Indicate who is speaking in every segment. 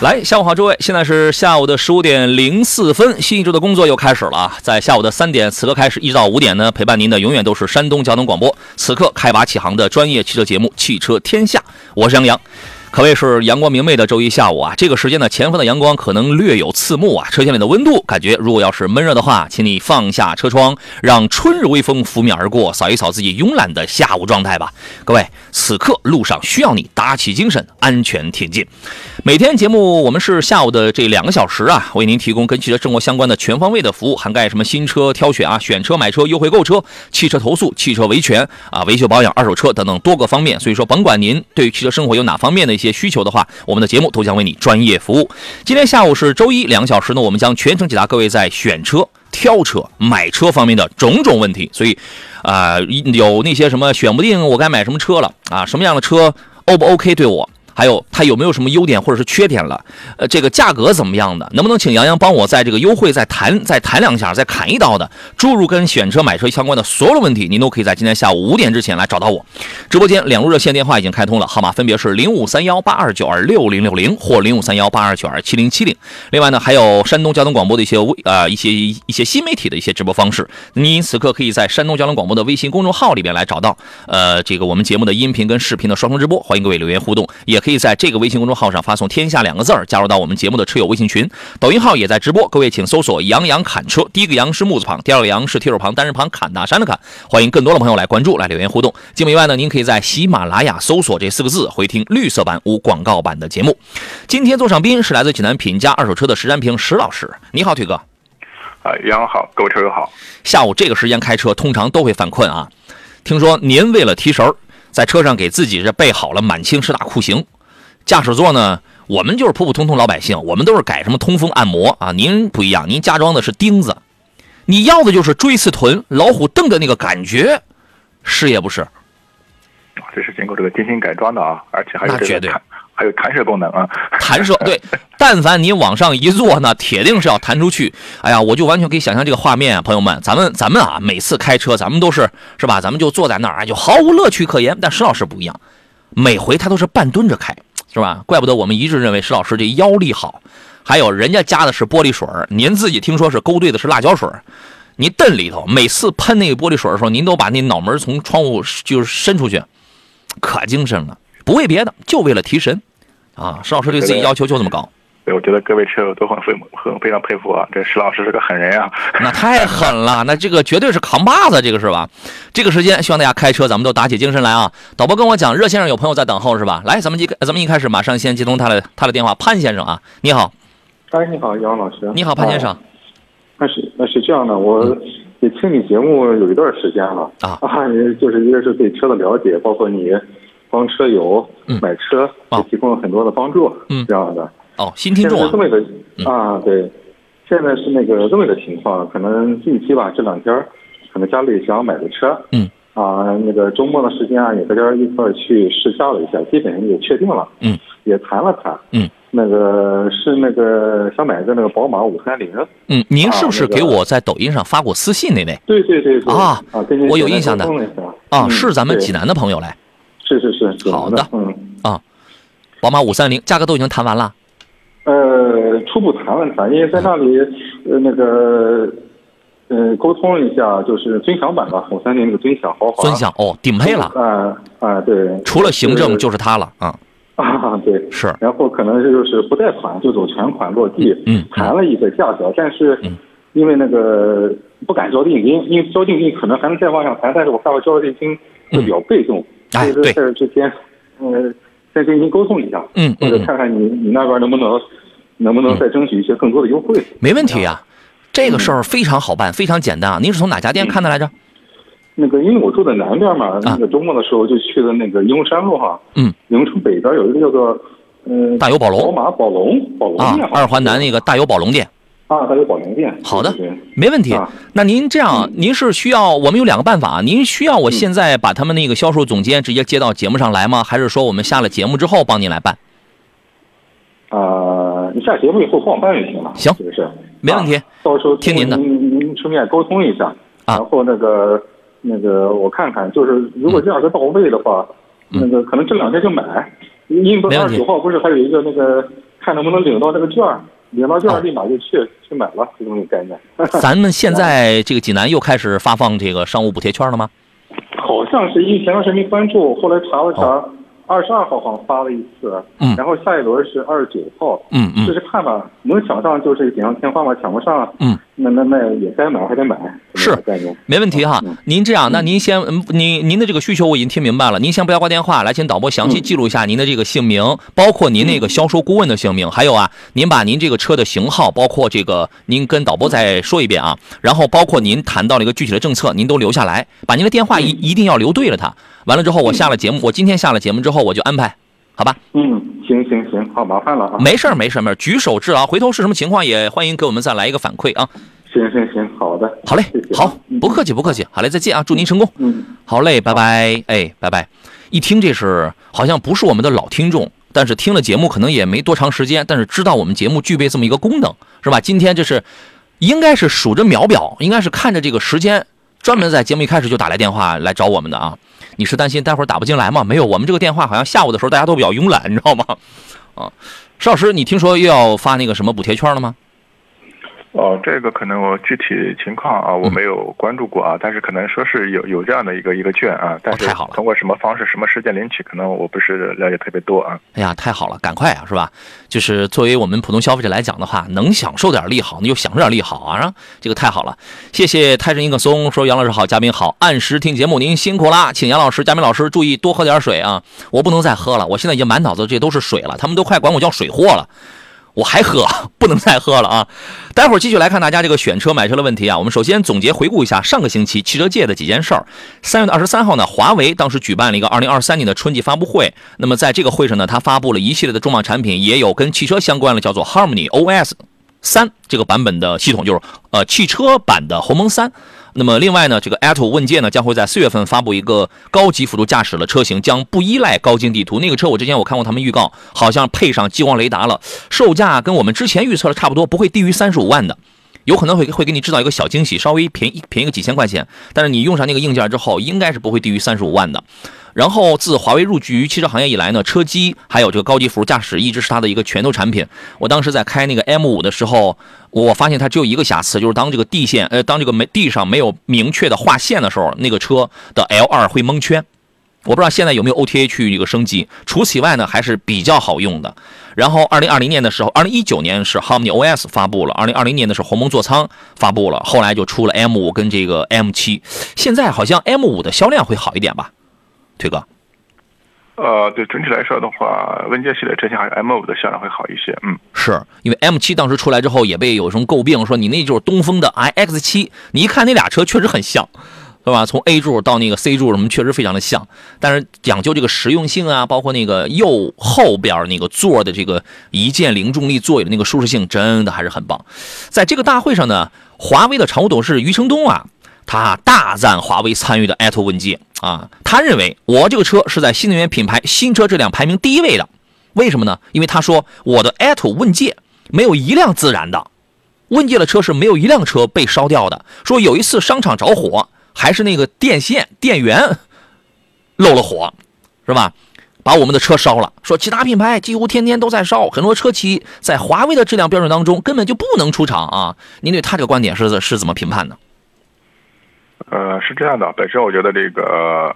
Speaker 1: 来，下午好，诸位，现在是下午的十五点零四分，新一周的工作又开始了啊！在下午的三点，此刻开始，一直到五点呢，陪伴您的永远都是山东交通广播，此刻开拔启航的专业汽车节目《汽车天下》，我是杨洋。可谓是阳光明媚的周一下午啊，这个时间呢，前方的阳光可能略有刺目啊，车厢里的温度感觉如果要是闷热的话，请你放下车窗，让春日微风拂面而过，扫一扫自己慵懒的下午状态吧。各位，此刻路上需要你打起精神，安全挺进。每天节目我们是下午的这两个小时啊，为您提供跟汽车生活相关的全方位的服务，涵盖什么新车挑选啊、选车买车、优惠购车、汽车投诉、汽车维权啊、维修保养、二手车等等多个方面。所以说，甭管您对于汽车生活有哪方面的。一些需求的话，我们的节目都将为你专业服务。今天下午是周一，两个小时呢，我们将全程解答各位在选车、挑车、买车方面的种种问题。所以，啊，有那些什么选不定我该买什么车了啊，什么样的车 O 不 OK 对我？还有它有没有什么优点或者是缺点了？呃，这个价格怎么样的？能不能请杨洋帮我在这个优惠再谈再谈两下，再砍一刀的？诸如跟选车买车相关的所有的问题，您都可以在今天下午五点之前来找到我。直播间两路热线电话已经开通了，号码分别是零五三幺八二九二六零六零或零五三幺八二九二七零七零。另外呢，还有山东交通广播的一些微啊一些一些新媒体的一些直播方式，您此刻可以在山东交通广播的微信公众号里边来找到。呃，这个我们节目的音频跟视频的双重直播，欢迎各位留言互动，也可在这个微信公众号上发送“天下”两个字儿，加入到我们节目的车友微信群。抖音号也在直播，各位请搜索“杨洋侃车”，第一个“杨”是木字旁，第二个“杨”是提手旁，单人旁，侃大山的侃。欢迎更多的朋友来关注、来留言互动。节目以外呢，您可以在喜马拉雅搜索这四个字，回听绿色版无广告版的节目。今天坐上宾是来自济南品家二手车的石占平石老师，你好，腿哥。
Speaker 2: 啊，杨好，各位车友好。
Speaker 1: 下午这个时间开车通常都会犯困啊。听说您为了提神儿，在车上给自己这备好了满清十大酷刑。驾驶座呢，我们就是普普通通老百姓，我们都是改什么通风按摩啊。您不一样，您加装的是钉子，你要的就是锥刺臀、老虎凳的那个感觉，是也不是？
Speaker 2: 这是经过这个精心改装的啊，而且还有
Speaker 1: 这个
Speaker 2: 还有弹射功能啊。
Speaker 1: 弹射对，但凡你往上一坐，呢铁定是要弹出去。哎呀，我就完全可以想象这个画面啊，朋友们，咱们咱们啊，每次开车，咱们都是是吧？咱们就坐在那儿，就毫无乐趣可言。但石老师不一样，每回他都是半蹲着开。是吧？怪不得我们一致认为石老师这腰力好。还有人家加的是玻璃水您自己听说是勾兑的是辣椒水你瞪里头，每次喷那个玻璃水的时候，您都把那脑门从窗户就是伸出去，可精神了。不为别的，就为了提神啊！石老师对自己要求就这么高。
Speaker 2: 我觉得各位车友都很非很非常佩服啊，这石老师是个狠人啊！
Speaker 1: 那太狠了，那这个绝对是扛把子，这个是吧？这个时间希望大家开车，咱们都打起精神来啊！导播跟我讲，热线上有朋友在等候是吧？来，咱们一咱们一开始马上先接通他的他的电话，潘先生啊，你好。
Speaker 3: 哎，你好，杨老师。
Speaker 1: 你好，潘先生。
Speaker 3: 那是那是这样的，我也听你节目有一段时间了啊啊，就是一个是对车的了解，包括你帮车友买车也提供了很多的帮助，嗯，这样的。
Speaker 1: 哦，新听众
Speaker 3: 啊，这么一个啊，对，现在是那个这么一个情况，可能近期吧，这两天可能家里想要买个车，
Speaker 1: 嗯，
Speaker 3: 啊，那个周末的时间啊，也和家一块儿去试驾了一下，基本上也确定了，
Speaker 1: 嗯，
Speaker 3: 也谈了谈，
Speaker 1: 嗯，
Speaker 3: 那个是那个想买个那个宝马五三零。
Speaker 1: 嗯，您是不是给我在抖音上发过私信那位？
Speaker 3: 对对对对。
Speaker 1: 啊
Speaker 3: 啊，
Speaker 1: 我有印象的。啊，是咱们济南的朋友嘞。
Speaker 3: 是是是，
Speaker 1: 好的。
Speaker 3: 嗯
Speaker 1: 啊，宝马五三零价格都已经谈完了。
Speaker 3: 呃，初步谈了谈，因为在那里呃那个呃沟通了一下，就是尊享版吧，五三零那个尊享豪华。
Speaker 1: 尊享哦，顶配了。
Speaker 3: 啊啊，对。
Speaker 1: 除了行政就是它了啊。
Speaker 3: 啊，对，
Speaker 1: 是，
Speaker 3: 然后可能就是不贷款就走全款落地，
Speaker 1: 嗯，
Speaker 3: 谈了一个价格，但是因为那个不敢交定金，因为交定金可能还能再往上谈，但是我怕我交定金会比较被动，
Speaker 1: 所
Speaker 3: 以说在这之间，呃，再跟您沟通一下，
Speaker 1: 嗯，
Speaker 3: 或者看看你你那边能不能能不能再争取一些更多的优惠，
Speaker 1: 没问题啊，这个事儿非常好办，非常简单啊，您是从哪家店看的来着？
Speaker 3: 那个，因为我住在南边嘛，那个周末的时候就去了那个英山路哈。
Speaker 1: 嗯。
Speaker 3: 永城北边有一个叫做，嗯，
Speaker 1: 大有宝龙。
Speaker 3: 宝马宝龙宝龙店。
Speaker 1: 啊，二环南那个大有宝龙店。
Speaker 3: 啊，它有宝龙店。
Speaker 1: 好的，没问题。那您这样，您是需要我们有两个办法，您需要我现在把他们那个销售总监直接接到节目上来吗？还是说我们下了节目之后帮您来办？
Speaker 3: 啊，你下节目以后帮我办就行了。
Speaker 1: 行？没问题。
Speaker 3: 到时候
Speaker 1: 听您的。
Speaker 3: 您您出面沟通一下，然后那个。那个我看看，就是如果价格到位的话，那个可能这两天就买。因为二十九号不是还有一个那个，看能不能领到这个券领到券立马就去去买了，这种概念。
Speaker 1: 咱们现在这个济南又开始发放这个商务补贴券了吗？
Speaker 3: 好像是因为前段时间没关注，后来查了查。二十二号好像发了一次，
Speaker 1: 嗯，
Speaker 3: 然后下一轮是二十九号，
Speaker 1: 嗯嗯，
Speaker 3: 试试看吧，能抢上就是锦上添花嘛，抢不上，
Speaker 1: 嗯，
Speaker 3: 那那那也该买还得买，
Speaker 1: 是没问题哈。您这样，那您先，您您的这个需求我已经听明白了，您先不要挂电话，来请导播详细记录一下您的这个姓名，包括您那个销售顾问的姓名，还有啊，您把您这个车的型号，包括这个您跟导播再说一遍啊，然后包括您谈到了一个具体的政策，您都留下来，把您的电话一一定要留对了它。完了之后，我下了节目，我今天下了节目之后，我就安排，好吧？
Speaker 3: 嗯，行行行，好，麻烦了啊。
Speaker 1: 没事儿，没事儿，没事儿，举手之劳。回头是什么情况，也欢迎给我们再来一个反馈啊。
Speaker 3: 行行行，好的，
Speaker 1: 好嘞，好，不客气，不客气，好嘞，再见啊，祝您成功。
Speaker 3: 嗯，
Speaker 1: 好嘞，拜拜，哎，拜拜。一听这是好像不是我们的老听众，但是听了节目可能也没多长时间，但是知道我们节目具备这么一个功能，是吧？今天这是应该是数着秒表，应该是看着这个时间，专门在节目一开始就打来电话来找我们的啊。你是担心待会儿打不进来吗？没有，我们这个电话好像下午的时候大家都比较慵懒，你知道吗？啊，邵老师，你听说又要发那个什么补贴券了吗？
Speaker 2: 哦，这个可能我具体情况啊，我没有关注过啊，但是可能说是有有这样的一个一个券啊，但是通过什么方式、什么时间领取，可能我不是了解特别多啊。
Speaker 1: 哎呀，太好了，赶快啊，是吧？就是作为我们普通消费者来讲的话，能享受点利好，那就享受点利好啊，这个太好了。谢谢泰神英格松说杨老师好，嘉宾好，按时听节目，您辛苦啦，请杨老师、嘉宾老师注意多喝点水啊，我不能再喝了，我现在已经满脑子这都是水了，他们都快管我叫水货了。我还喝，不能再喝了啊！待会儿继续来看大家这个选车买车的问题啊。我们首先总结回顾一下上个星期汽车界的几件事儿。三月的二十三号呢，华为当时举办了一个二零二三年的春季发布会。那么在这个会上呢，它发布了一系列的重磅产品，也有跟汽车相关的，叫做 Harmony OS 三这个版本的系统，就是呃汽车版的鸿蒙三。那么另外呢，这个 a t o 问界呢将会在四月份发布一个高级辅助驾驶的车型，将不依赖高精地图。那个车我之前我看过他们预告，好像配上激光雷达了，售价跟我们之前预测的差不多，不会低于三十五万的，有可能会会给你制造一个小惊喜，稍微便宜便宜个几千块钱，但是你用上那个硬件之后，应该是不会低于三十五万的。然后自华为入局汽车行业以来呢，车机还有这个高级辅助驾驶一直是它的一个拳头产品。我当时在开那个 M 五的时候，我发现它只有一个瑕疵，就是当这个地线呃当这个没地上没有明确的划线的时候，那个车的 L 二会蒙圈。我不知道现在有没有 OTA 去一个升级。除此以外呢，还是比较好用的。然后二零二零年的时候，二零一九年是 Harmony OS 发布了，二零二零年的是鸿蒙座舱发布了，后来就出了 M 五跟这个 M 七。现在好像 M 五的销量会好一点吧？推哥，
Speaker 2: 呃，对整体来说的话，问界系列车型还是 M 五的销量会好一些。嗯，
Speaker 1: 是因为 M 七当时出来之后也被有什么诟病，说你那就是东风的 iX 七，你一看那俩车确实很像，是吧？从 A 柱到那个 C 柱什么，确实非常的像。但是讲究这个实用性啊，包括那个右后边那个座的这个一键零重力座椅的那个舒适性，真的还是很棒。在这个大会上呢，华为的常务董事余承东啊。他大赞华为参与的 AITO 问界啊，他认为我这个车是在新能源品牌新车质量排名第一位的。为什么呢？因为他说我的 AITO 问界没有一辆自燃的，问界的车是没有一辆车被烧掉的。说有一次商场着火，还是那个电线电源 漏了火，是吧？把我们的车烧了。说其他品牌几乎天天都在烧，很多车企在华为的质量标准当中根本就不能出厂啊。您对他这个观点是是怎么评判的？
Speaker 2: 呃，是这样的，本身我觉得这个。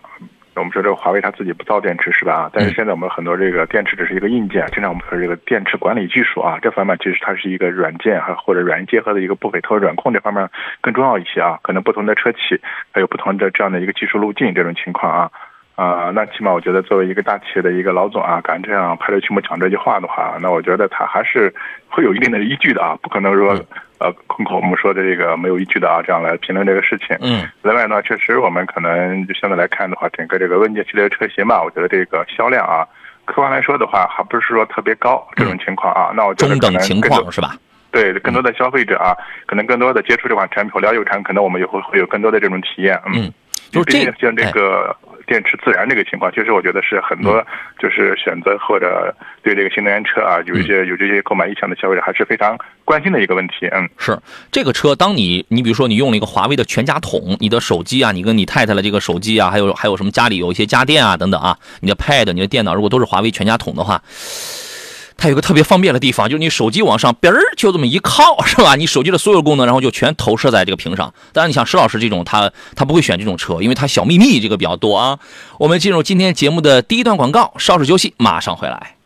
Speaker 2: 我们说这个华为它自己不造电池是吧？但是现在我们很多这个电池只是一个硬件，经常我们说这个电池管理技术啊，这方面其实它是一个软件还或者软硬结合的一个部委托软控这方面更重要一些啊。可能不同的车企还有不同的这样的一个技术路径这种情况啊啊，那起码我觉得作为一个大企业的一个老总啊，敢这样拍着胸脯讲这句话的话，那我觉得他还是会有一定的依据的啊，不可能说。呃，空口我们说的这个没有依据的啊，这样来评论这个事情。
Speaker 1: 嗯，
Speaker 2: 另外呢，确实我们可能就现在来看的话，整个这个问界系列车型吧，我觉得这个销量啊，客观来说的话，还不是说特别高这种情况啊。那我觉得
Speaker 1: 中等情况是吧？
Speaker 2: 对，更多的消费者啊，可能更多的接触这款产品，了解产品，可能我们也会会有更多的这种体验。
Speaker 1: 嗯，就这
Speaker 2: 像这个。电池自燃这个情况，其实我觉得是很多就是选择或者对这个新能源车啊，有一些有这些购买意向的消费者还是非常关心的一个问题。嗯，
Speaker 1: 是这个车，当你你比如说你用了一个华为的全家桶，你的手机啊，你跟你太太的这个手机啊，还有还有什么家里有一些家电啊等等啊，你的 Pad、你的电脑如果都是华为全家桶的话。它有个特别方便的地方，就是你手机往上，边儿就这么一靠，是吧？你手机的所有功能，然后就全投射在这个屏上。当然，你像石老师这种，他他不会选这种车，因为他小秘密这个比较多啊。我们进入今天节目的第一段广告，稍事休息，马上回来。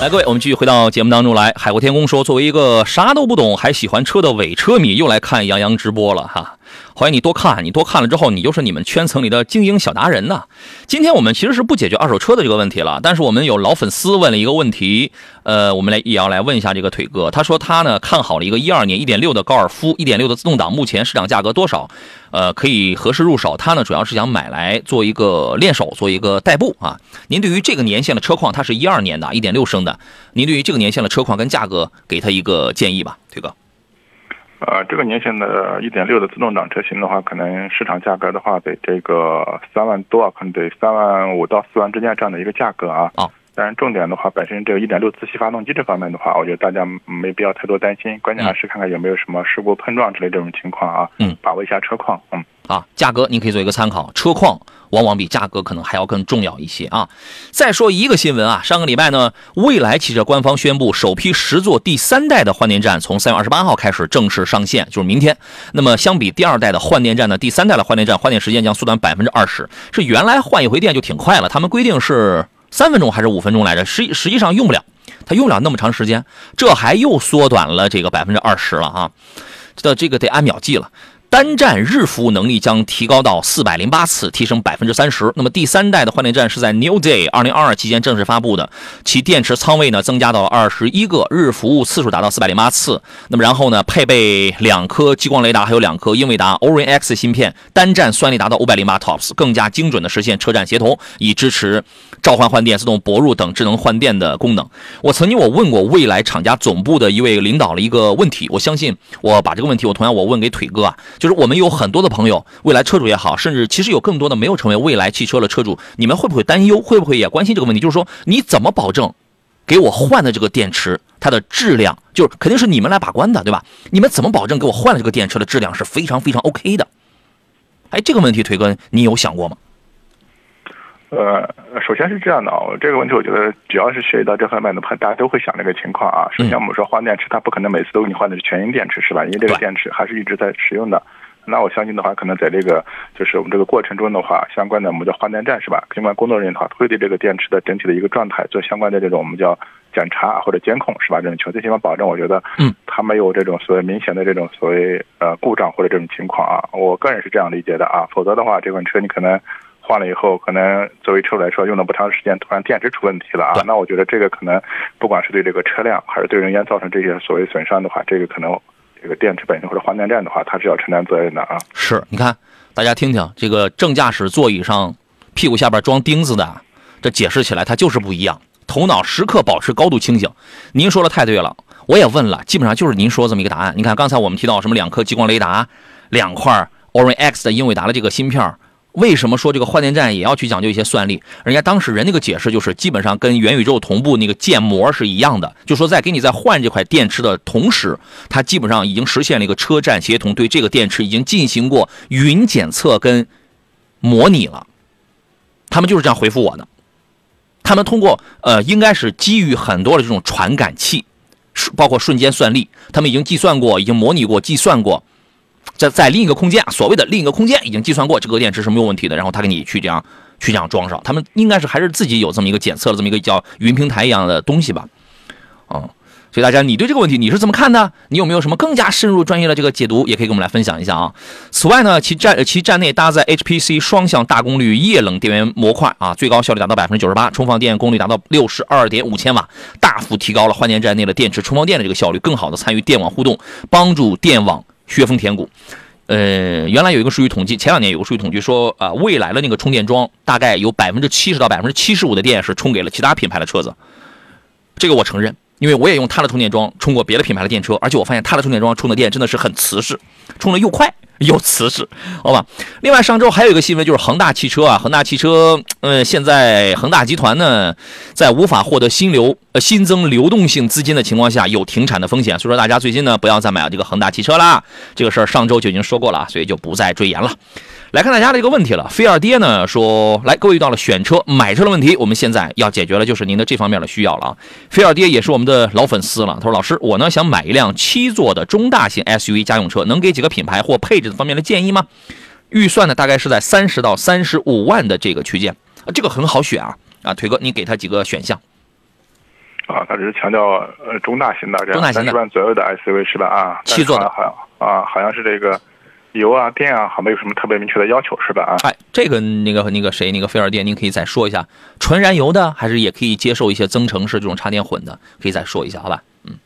Speaker 1: 来，各位，我们继续回到节目当中来。海阔天空说，作为一个啥都不懂还喜欢车的伪车迷，又来看杨洋直播了哈。欢迎你多看，你多看了之后，你就是你们圈层里的精英小达人呢。今天我们其实是不解决二手车的这个问题了，但是我们有老粉丝问了一个问题，呃，我们来也要来问一下这个腿哥。他说他呢看好了一个一二年一点六的高尔夫，一点六的自动挡，目前市场价格多少？呃，可以合适入手。他呢主要是想买来做一个练手，做一个代步啊。您对于这个年限的车况，它是一二年的，一点六升的，您对于这个年限的车况跟价格，给他一个建议吧，腿哥。
Speaker 2: 呃，这个年限的1.6的自动挡车型的话，可能市场价格的话得这个三万多，可能得三万五到四万之间这样的一个价格啊。
Speaker 1: 啊，
Speaker 2: 但是重点的话，本身这个1.6自吸发动机这方面的话，我觉得大家没必要太多担心，关键还是看看有没有什么事故碰撞之类这种情况啊。
Speaker 1: 嗯，
Speaker 2: 把握一下车况。嗯。
Speaker 1: 啊，价格您可以做一个参考，车况往往比价格可能还要更重要一些啊。再说一个新闻啊，上个礼拜呢，蔚来汽车官方宣布，首批十座第三代的换电站从三月二十八号开始正式上线，就是明天。那么相比第二代的换电站呢，第三代的换电站换电时间将缩短百分之二十。是原来换一回电就挺快了，他们规定是三分钟还是五分钟来着？实实际上用不了，它用不了那么长时间，这还又缩短了这个百分之二十了啊。这这个得按秒计了。单站日服务能力将提高到四百零八次，提升百分之三十。那么第三代的换电站是在 New Day 二零二二期间正式发布的，其电池仓位呢增加到二十一个，日服务次数达到四百零八次。那么然后呢，配备两颗激光雷达，还有两颗英伟达 Orin X 芯片，单站算力达到五百零八 TOPS，更加精准的实现车站协同，以支持召唤换电、自动泊入等智能换电的功能。我曾经我问过未来厂家总部的一位领导了一个问题，我相信我把这个问题我同样我问给腿哥啊。就是我们有很多的朋友，未来车主也好，甚至其实有更多的没有成为未来汽车的车主，你们会不会担忧？会不会也关心这个问题？就是说，你怎么保证给我换的这个电池它的质量，就是肯定是你们来把关的，对吧？你们怎么保证给我换了这个电池的质量是非常非常 OK 的？哎，这个问题，腿哥，你有想过吗？
Speaker 2: 呃，首先是这样的啊，这个问题我觉得只要是涉及到这方面的话，大家都会想这个情况啊。首先我们说换电池，它不可能每次都给你换的是全新电池，是吧？因为这个电池还是一直在使用的。那我相信的话，可能在这个就是我们这个过程中的话，相关的我们叫换电站是吧？相关工作人员的话，会对这个电池的整体的一个状态做相关的这种我们叫检查或者监控是吧？这种情况，最起码保证我觉得，
Speaker 1: 嗯，
Speaker 2: 它没有这种所谓明显的这种所谓呃故障或者这种情况啊。我个人是这样理解的啊，否则的话，这款车你可能。换了以后，可能作为车主来说，用了不长时间，突然电池出问题了啊！那我觉得这个可能，不管是对这个车辆，还是对人员造成这些所谓损伤的话，这个可能这个电池本身或者换电站的话，它是要承担责任的啊。
Speaker 1: 是，你看，大家听听，这个正驾驶座椅上屁股下边装钉子的，这解释起来它就是不一样，头脑时刻保持高度清醒。您说的太对了，我也问了，基本上就是您说这么一个答案。你看刚才我们提到什么两颗激光雷达，两块 Orin X 的英伟达的这个芯片。为什么说这个换电站也要去讲究一些算力？人家当时人那个解释就是，基本上跟元宇宙同步那个建模是一样的，就说在给你在换这块电池的同时，它基本上已经实现了一个车站协同，对这个电池已经进行过云检测跟模拟了。他们就是这样回复我的。他们通过呃，应该是基于很多的这种传感器，包括瞬间算力，他们已经计算过，已经模拟过，计算过。在在另一个空间，所谓的另一个空间已经计算过这个电池是没有问题的，然后他给你去这样去这样装上，他们应该是还是自己有这么一个检测的这么一个叫云平台一样的东西吧，嗯，所以大家你对这个问题你是怎么看的？你有没有什么更加深入专业的这个解读，也可以跟我们来分享一下啊。此外呢，其站其站内搭载 HPC 双向大功率液冷电源模块啊，最高效率达到百分之九十八，充放电功率达到六十二点五千瓦，大幅提高了换电站内的电池充放电的这个效率，更好的参与电网互动，帮助电网。削峰填谷，呃，原来有一个数据统计，前两年有个数据统计说，啊，未来的那个充电桩大概有百分之七十到百分之七十五的电是充给了其他品牌的车子，这个我承认，因为我也用它的充电桩充过别的品牌的电车，而且我发现它的充电桩充的电真的是很瓷实，充的又快。又瓷实，好吧。另外，上周还有一个新闻，就是恒大汽车啊，恒大汽车，呃，现在恒大集团呢，在无法获得新流呃新增流动性资金的情况下，有停产的风险。所以说，大家最近呢，不要再买这个恒大汽车啦。这个事儿上周就已经说过了，所以就不再赘言了。来看大家的一个问题了，菲尔爹呢说，来各位遇到了选车买车的问题，我们现在要解决的就是您的这方面的需要了啊。菲尔爹也是我们的老粉丝了，他说老师，我呢想买一辆七座的中大型 SUV 家用车，能给几个品牌或配置方面的建议吗？预算呢大概是在三十到三十五万的这个区间，这个很好选啊啊，腿哥，你给他几个选项
Speaker 2: 啊？他只是强调呃中大型的，
Speaker 1: 中大型的
Speaker 2: 三十万左右的 SUV 是吧？啊，
Speaker 1: 七座的，
Speaker 2: 好像啊，好像是这个。油啊电啊，好没有什么特别明确的要求是吧？啊，
Speaker 1: 哎，这个那个那个谁那个菲尔电，您可以再说一下，纯燃油的还是也可以接受一些增程式这种插电混的，可以再说一下好吧？嗯，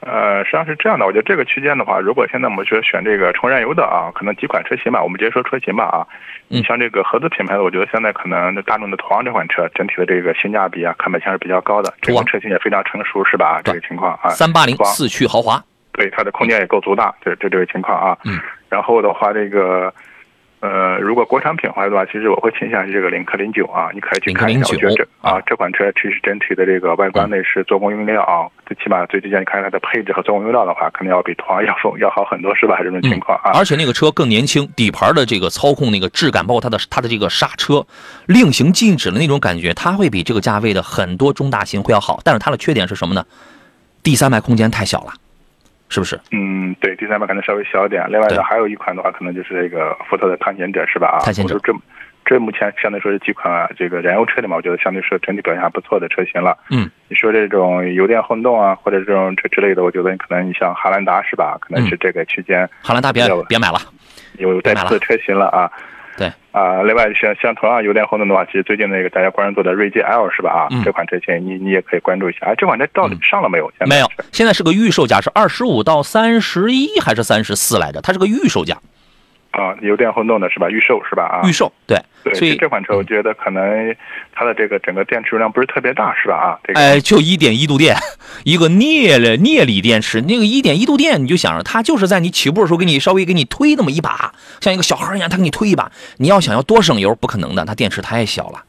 Speaker 2: 呃，实际上是这样的，我觉得这个区间的话，如果现在我们说选这个纯燃油的啊，可能几款车型吧，我们直接说车型吧啊，你像这个合资品牌的，我觉得现在可能大众的途昂这款车整体的这个性价比啊，看本性是比较高的，这款车型也非常成熟是吧？这个情况啊，
Speaker 1: 三八零四驱豪华。
Speaker 2: 对它的空间也够足大，这这这个情况啊。
Speaker 1: 嗯。
Speaker 2: 然后的话，这个，呃，如果国产品牌的话，其实我会倾向于这个领克零九啊，你可以去看一下。我觉得这啊，这款车其实整体的这个外观内饰、做工用料啊，最起码最低限，你看它的配置和做工用料的话，肯定要比途昂要要好很多，是吧？这种情况啊。
Speaker 1: 而且那个车更年轻，底盘的这个操控那个质感，包括它的它的这个刹车，令行禁止的那种感觉，它会比这个价位的很多中大型会要好。但是它的缺点是什么呢？第三排空间太小了。是不是？
Speaker 2: 嗯，对，第三排可能稍微小一点。另外呢，还有一款的话，可能就是这个福特的探险者，是吧？啊，
Speaker 1: 探险者，
Speaker 2: 这这目前相对说是几款这个燃油车里面，我觉得相对说整体表现还不错的车型了。
Speaker 1: 嗯，
Speaker 2: 你说这种油电混动啊，或者这种这之类的，我觉得你可能你像汉兰达是吧？可能是这个区间。
Speaker 1: 汉兰达别别买了，
Speaker 2: 有带刺的车型了啊。
Speaker 1: 对
Speaker 2: 啊，另外像像同样油电混动的话，其实最近那个大家关注的锐界 L 是吧？啊，这款车型你你也可以关注一下。哎，这款车到底上了没有？
Speaker 1: 没有，现在是个预售价，是二十五到三十一还是三十四来着？它是个预售价。
Speaker 2: 啊，油电混动的是吧？预售是吧？啊，
Speaker 1: 预售对。
Speaker 2: 对，所以这款车我觉得可能它的这个整个电池容量不是特别大，是吧？啊，
Speaker 1: 哎，就一点一度电，一个镍的镍锂电池，那个一点一度电，你就想着它就是在你起步的时候给你稍微给你推那么一把，像一个小孩一样，他给你推一把。你要想要多省油，不可能的，它电池太小了。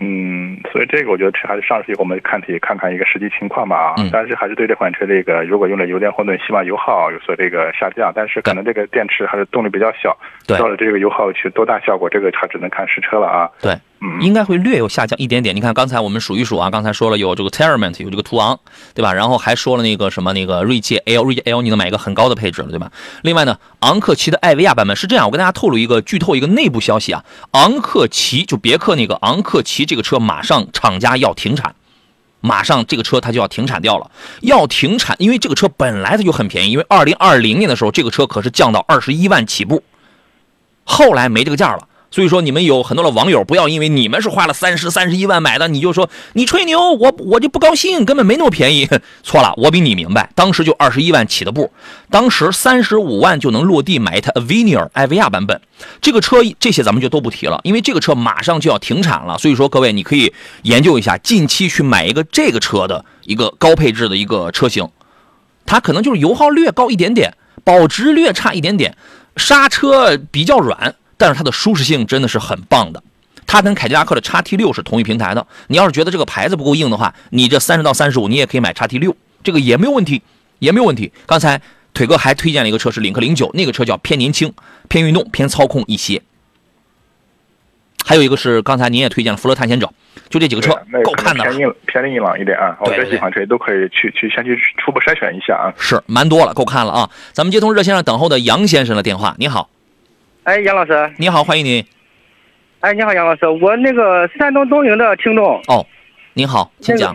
Speaker 2: 嗯，所以这个我觉得还是上市以后我们看体看看一个实际情况吧啊。但是还是对这款车这个如果用了油电混动，希望油耗有所这个下降。但是可能这个电池还是动力比较小，到了这个油耗去多大效果，这个还只能看实车了啊。
Speaker 1: 对。应该会略有下降一点点。你看，刚才我们数一数啊，刚才说了有这个 Terrament，有这个途昂，对吧？然后还说了那个什么那个锐界 L，锐界 L 你能买一个很高的配置了，对吧？另外呢，昂克旗的艾维亚版本是这样，我跟大家透露一个剧透一个内部消息啊，昂克旗就别克那个昂克旗这个车马上厂家要停产，马上这个车它就要停产掉了，要停产，因为这个车本来它就很便宜，因为二零二零年的时候这个车可是降到二十一万起步，后来没这个价了。所以说，你们有很多的网友，不要因为你们是花了三十三十一万买的，你就说你吹牛，我我就不高兴，根本没那么便宜。错了，我比你明白，当时就二十一万起的步，当时三十五万就能落地买一台 Avenir 艾维亚版本。这个车这些咱们就都不提了，因为这个车马上就要停产了。所以说，各位你可以研究一下，近期去买一个这个车的一个高配置的一个车型，它可能就是油耗略高一点点，保值略差一点点，刹车比较软。但是它的舒适性真的是很棒的。它跟凯迪拉克的叉 T 六是同一平台的。你要是觉得这个牌子不够硬的话，你这三十到三十五，你也可以买叉 T 六，这个也没有问题，也没有问题。刚才腿哥还推荐了一个车是领克零九，那个车叫偏年轻、偏运动、偏操控一些。还有一个是刚才您也推荐了福乐探险者，就这几个车够看的，
Speaker 2: 偏硬偏硬朗一点啊。我这几款车都可以去去先去初步筛选一下啊。
Speaker 1: 是蛮多了，够看了啊。咱们接通热线上等候的杨先生的电话，你好。
Speaker 4: 哎，杨老师，
Speaker 1: 你好，欢迎您。
Speaker 4: 哎，你好，杨老师，我那个山东东营的听众。
Speaker 1: 哦，您好，请讲。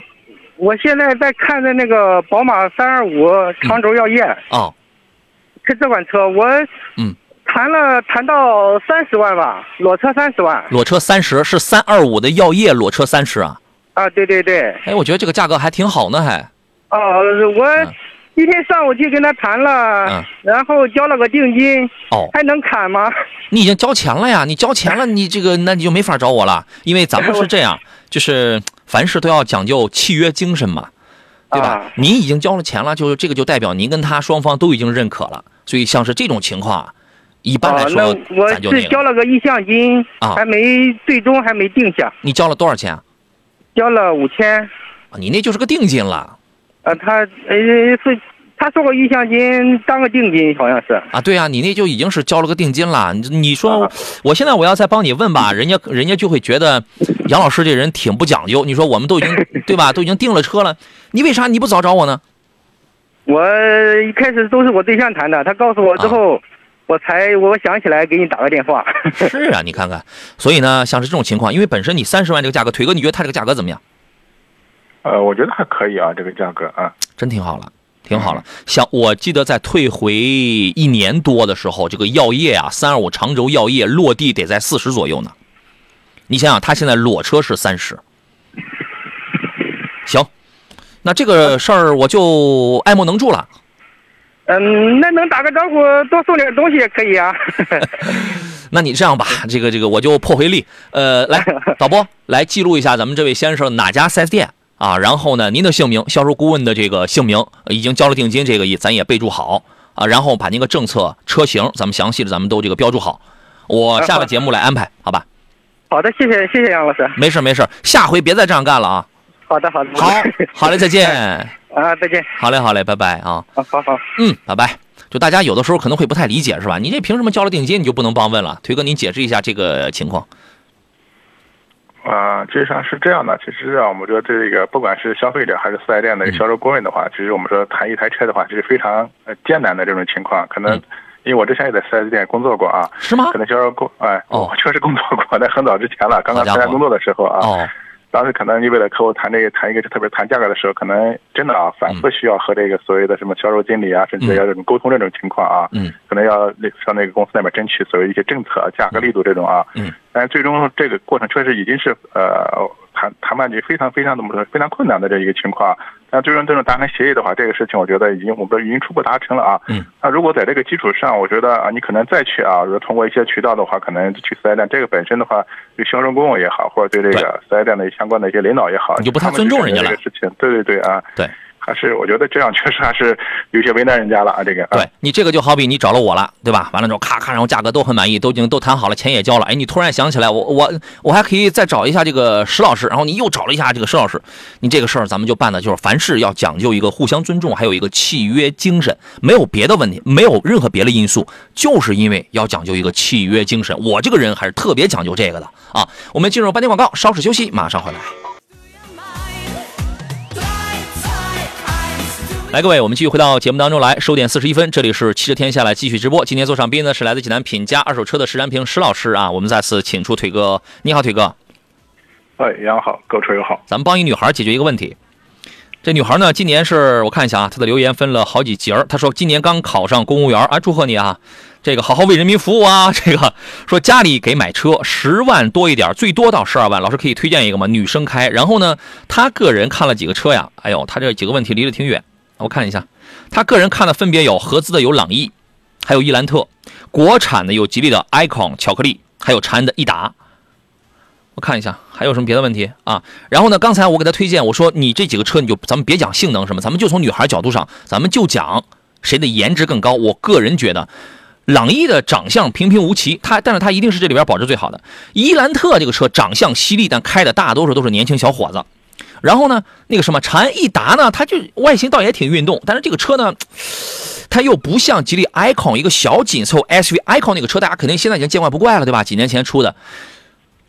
Speaker 4: 我现在在看的那个宝马三二五长轴耀夜。
Speaker 1: 哦。
Speaker 4: 是这款车我
Speaker 1: 嗯
Speaker 4: 谈了谈到三十万吧，裸车三十万。
Speaker 1: 裸车三十是三二五的药业裸车三十啊？
Speaker 4: 啊，对对对。
Speaker 1: 哎，我觉得这个价格还挺好呢，还。
Speaker 4: 哦，我。一天上午去跟他谈了，然后交了个定金，
Speaker 1: 哦，
Speaker 4: 还能砍吗？
Speaker 1: 你已经交钱了呀，你交钱了，你这个那你就没法找我了，因为咱们是这样，就是凡事都要讲究契约精神嘛，对吧？您已经交了钱了，就这个就代表您跟他双方都已经认可了，所以像是这种情况，一般来说
Speaker 4: 我是交了个意向金，
Speaker 1: 啊，
Speaker 4: 还没最终还没定下。
Speaker 1: 你交了多少钱？
Speaker 4: 交了五千。
Speaker 1: 你那就是个定金了。
Speaker 4: 呃，他呃是，他说过意向金当个定金，好像是
Speaker 1: 啊，对啊，你那就已经是交了个定金了。你你说，我现在我要再帮你问吧，人家人家就会觉得杨老师这人挺不讲究。你说我们都已经对吧，都已经订了车了，你为啥你不早找我呢？
Speaker 4: 我一开始都是我对象谈的，他告诉我之后，我才我想起来给你打个电话。
Speaker 1: 是啊，你看看，所以呢，像是这种情况，因为本身你三十万这个价格，腿哥，你觉得他这个价格怎么样？
Speaker 2: 呃，我觉得还可以啊，这个价格啊，
Speaker 1: 真挺好了，挺好了。像我记得在退回一年多的时候，这个药业啊，三二五长轴药业落地得在四十左右呢。你想想，他现在裸车是三十。行，那这个事儿我就爱莫能助了。
Speaker 4: 嗯，那能打个招呼，多送点东西也可以啊。
Speaker 1: 那你这样吧，这个这个我就破回力。呃，来，导播来记录一下咱们这位先生哪家 4S 店。啊，然后呢，您的姓名、销售顾问的这个姓名已经交了定金，这个也咱也备注好啊。然后把那个政策、车型，咱们详细的咱们都这个标注好，我下个节目来安排，好吧？
Speaker 4: 好的，谢谢谢谢杨老师。
Speaker 1: 没事没事，下回别再这样干了啊。
Speaker 4: 好的好的。
Speaker 1: 好，好嘞，再见。
Speaker 4: 啊，再见。
Speaker 1: 好嘞好嘞，拜拜啊。
Speaker 4: 好好好。
Speaker 1: 嗯，拜拜。就大家有的时候可能会不太理解，是吧？你这凭什么交了定金你就不能帮问了？推哥，您解释一下这个情况。
Speaker 2: 啊，实际上是这样的。其实啊，我们说这个不管是消费者还是四 S 店的销售顾问的话，其实我们说谈一台车的话，这是非常呃艰难的这种情况。可能因为我之前也在四 S 店工作过啊，
Speaker 1: 是吗？
Speaker 2: 可能销售顾哎，我确实工作过，在很早之前了，刚刚参加工作的时候啊。当时可能你为了客户谈这个谈一个特别谈价格的时候，可能真的啊反复需要和这个所谓的什么销售经理啊，甚至要这种沟通这种情况啊，
Speaker 1: 嗯，
Speaker 2: 可能要上那个公司那边争取所谓一些政策、价格力度这种啊，
Speaker 1: 嗯，
Speaker 2: 但是最终这个过程确实已经是呃谈谈判局非常非常怎么说非常困难的这一个情况。那最终这种达成协议的话，这个事情我觉得已经我们已经初步达成了啊。
Speaker 1: 嗯。
Speaker 2: 那如果在这个基础上，我觉得啊，你可能再去啊，如果通过一些渠道的话，可能去四 S 店，这个本身的话，对销售顾问也好，或者对这个四 S 店的相关的一些领导也好，
Speaker 1: 你就不太尊重人家了。
Speaker 2: 这个事情，对对对啊。
Speaker 1: 对。
Speaker 2: 还是我觉得这样确实还是有些为难人家了啊，这个。
Speaker 1: 对你这个就好比你找了我了，对吧？完了之后咔咔，然后价格都很满意，都已经都谈好了，钱也交了。哎，你突然想起来，我我我还可以再找一下这个石老师，然后你又找了一下这个石老师，你这个事儿咱们就办的就是凡事要讲究一个互相尊重，还有一个契约精神，没有别的问题，没有任何别的因素，就是因为要讲究一个契约精神。我这个人还是特别讲究这个的啊。我们进入半天广告，稍事休息，马上回来。来，各位，我们继续回到节目当中来。十点四十一分，这里是汽车天下来继续直播。今天坐上宾呢是来自济南品家二手车的石占平石老师啊。我们再次请出腿哥，你好，腿哥。
Speaker 2: 哎，杨好，各位车友好。
Speaker 1: 咱们帮一女孩解决一个问题。这女孩呢，今年是我看一下啊，她的留言分了好几节儿。她说今年刚考上公务员啊，祝贺你啊！这个好好为人民服务啊。这个说家里给买车十万多一点，最多到十二万。老师可以推荐一个吗？女生开。然后呢，她个人看了几个车呀？哎呦，她这几个问题离得挺远。我看一下，他个人看的分别有合资的有朗逸，还有伊兰特，国产的有吉利的 icon 巧克力，还有长安的益达。我看一下还有什么别的问题啊？然后呢，刚才我给他推荐，我说你这几个车你就咱们别讲性能什么，咱们就从女孩角度上，咱们就讲谁的颜值更高。我个人觉得，朗逸的长相平平无奇，它但是它一定是这里边保值最好的。伊兰特这个车长相犀利，但开的大多数都是年轻小伙子。然后呢，那个什么长安逸达呢，它就外形倒也挺运动，但是这个车呢，它又不像吉利 icon 一个小紧凑 SUV icon 那个车，大家肯定现在已经见怪不怪了，对吧？几年前出的，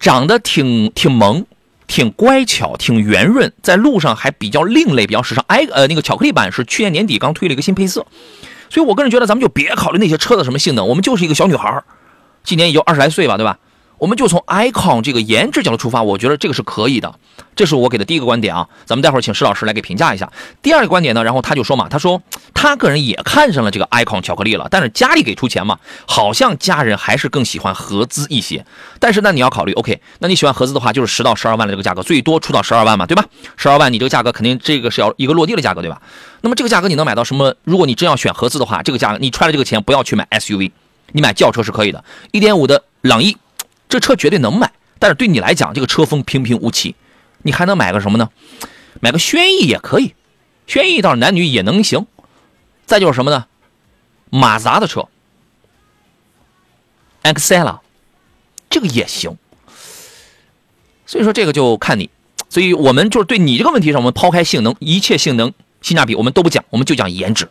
Speaker 1: 长得挺挺萌，挺乖巧，挺圆润，在路上还比较另类，比较时尚。i 呃那个巧克力版是去年年底刚推了一个新配色。所以，我个人觉得，咱们就别考虑那些车的什么性能，我们就是一个小女孩今年也就二十来岁吧，对吧？我们就从 icon 这个颜值角度出发，我觉得这个是可以的。这是我给的第一个观点啊，咱们待会儿请石老师来给评价一下。第二个观点呢，然后他就说嘛，他说他个人也看上了这个 icon 巧克力了，但是家里给出钱嘛，好像家人还是更喜欢合资一些。但是呢，你要考虑，OK，那你喜欢合资的话，就是十到十二万的这个价格，最多出到十二万嘛，对吧？十二万，你这个价格肯定这个是要一个落地的价格，对吧？那么这个价格你能买到什么？如果你真要选合资的话，这个价格你揣着这个钱不要去买 SUV，你买轿车是可以的。一点五的朗逸。这车绝对能买，但是对你来讲，这个车风平平无奇，你还能买个什么呢？买个轩逸也可以，轩逸倒是男女也能行。再就是什么呢？马自达的车，Excella，这个也行。所以说这个就看你，所以我们就是对你这个问题上，我们抛开性能，一切性能、性价比我们都不讲，我们就讲颜值。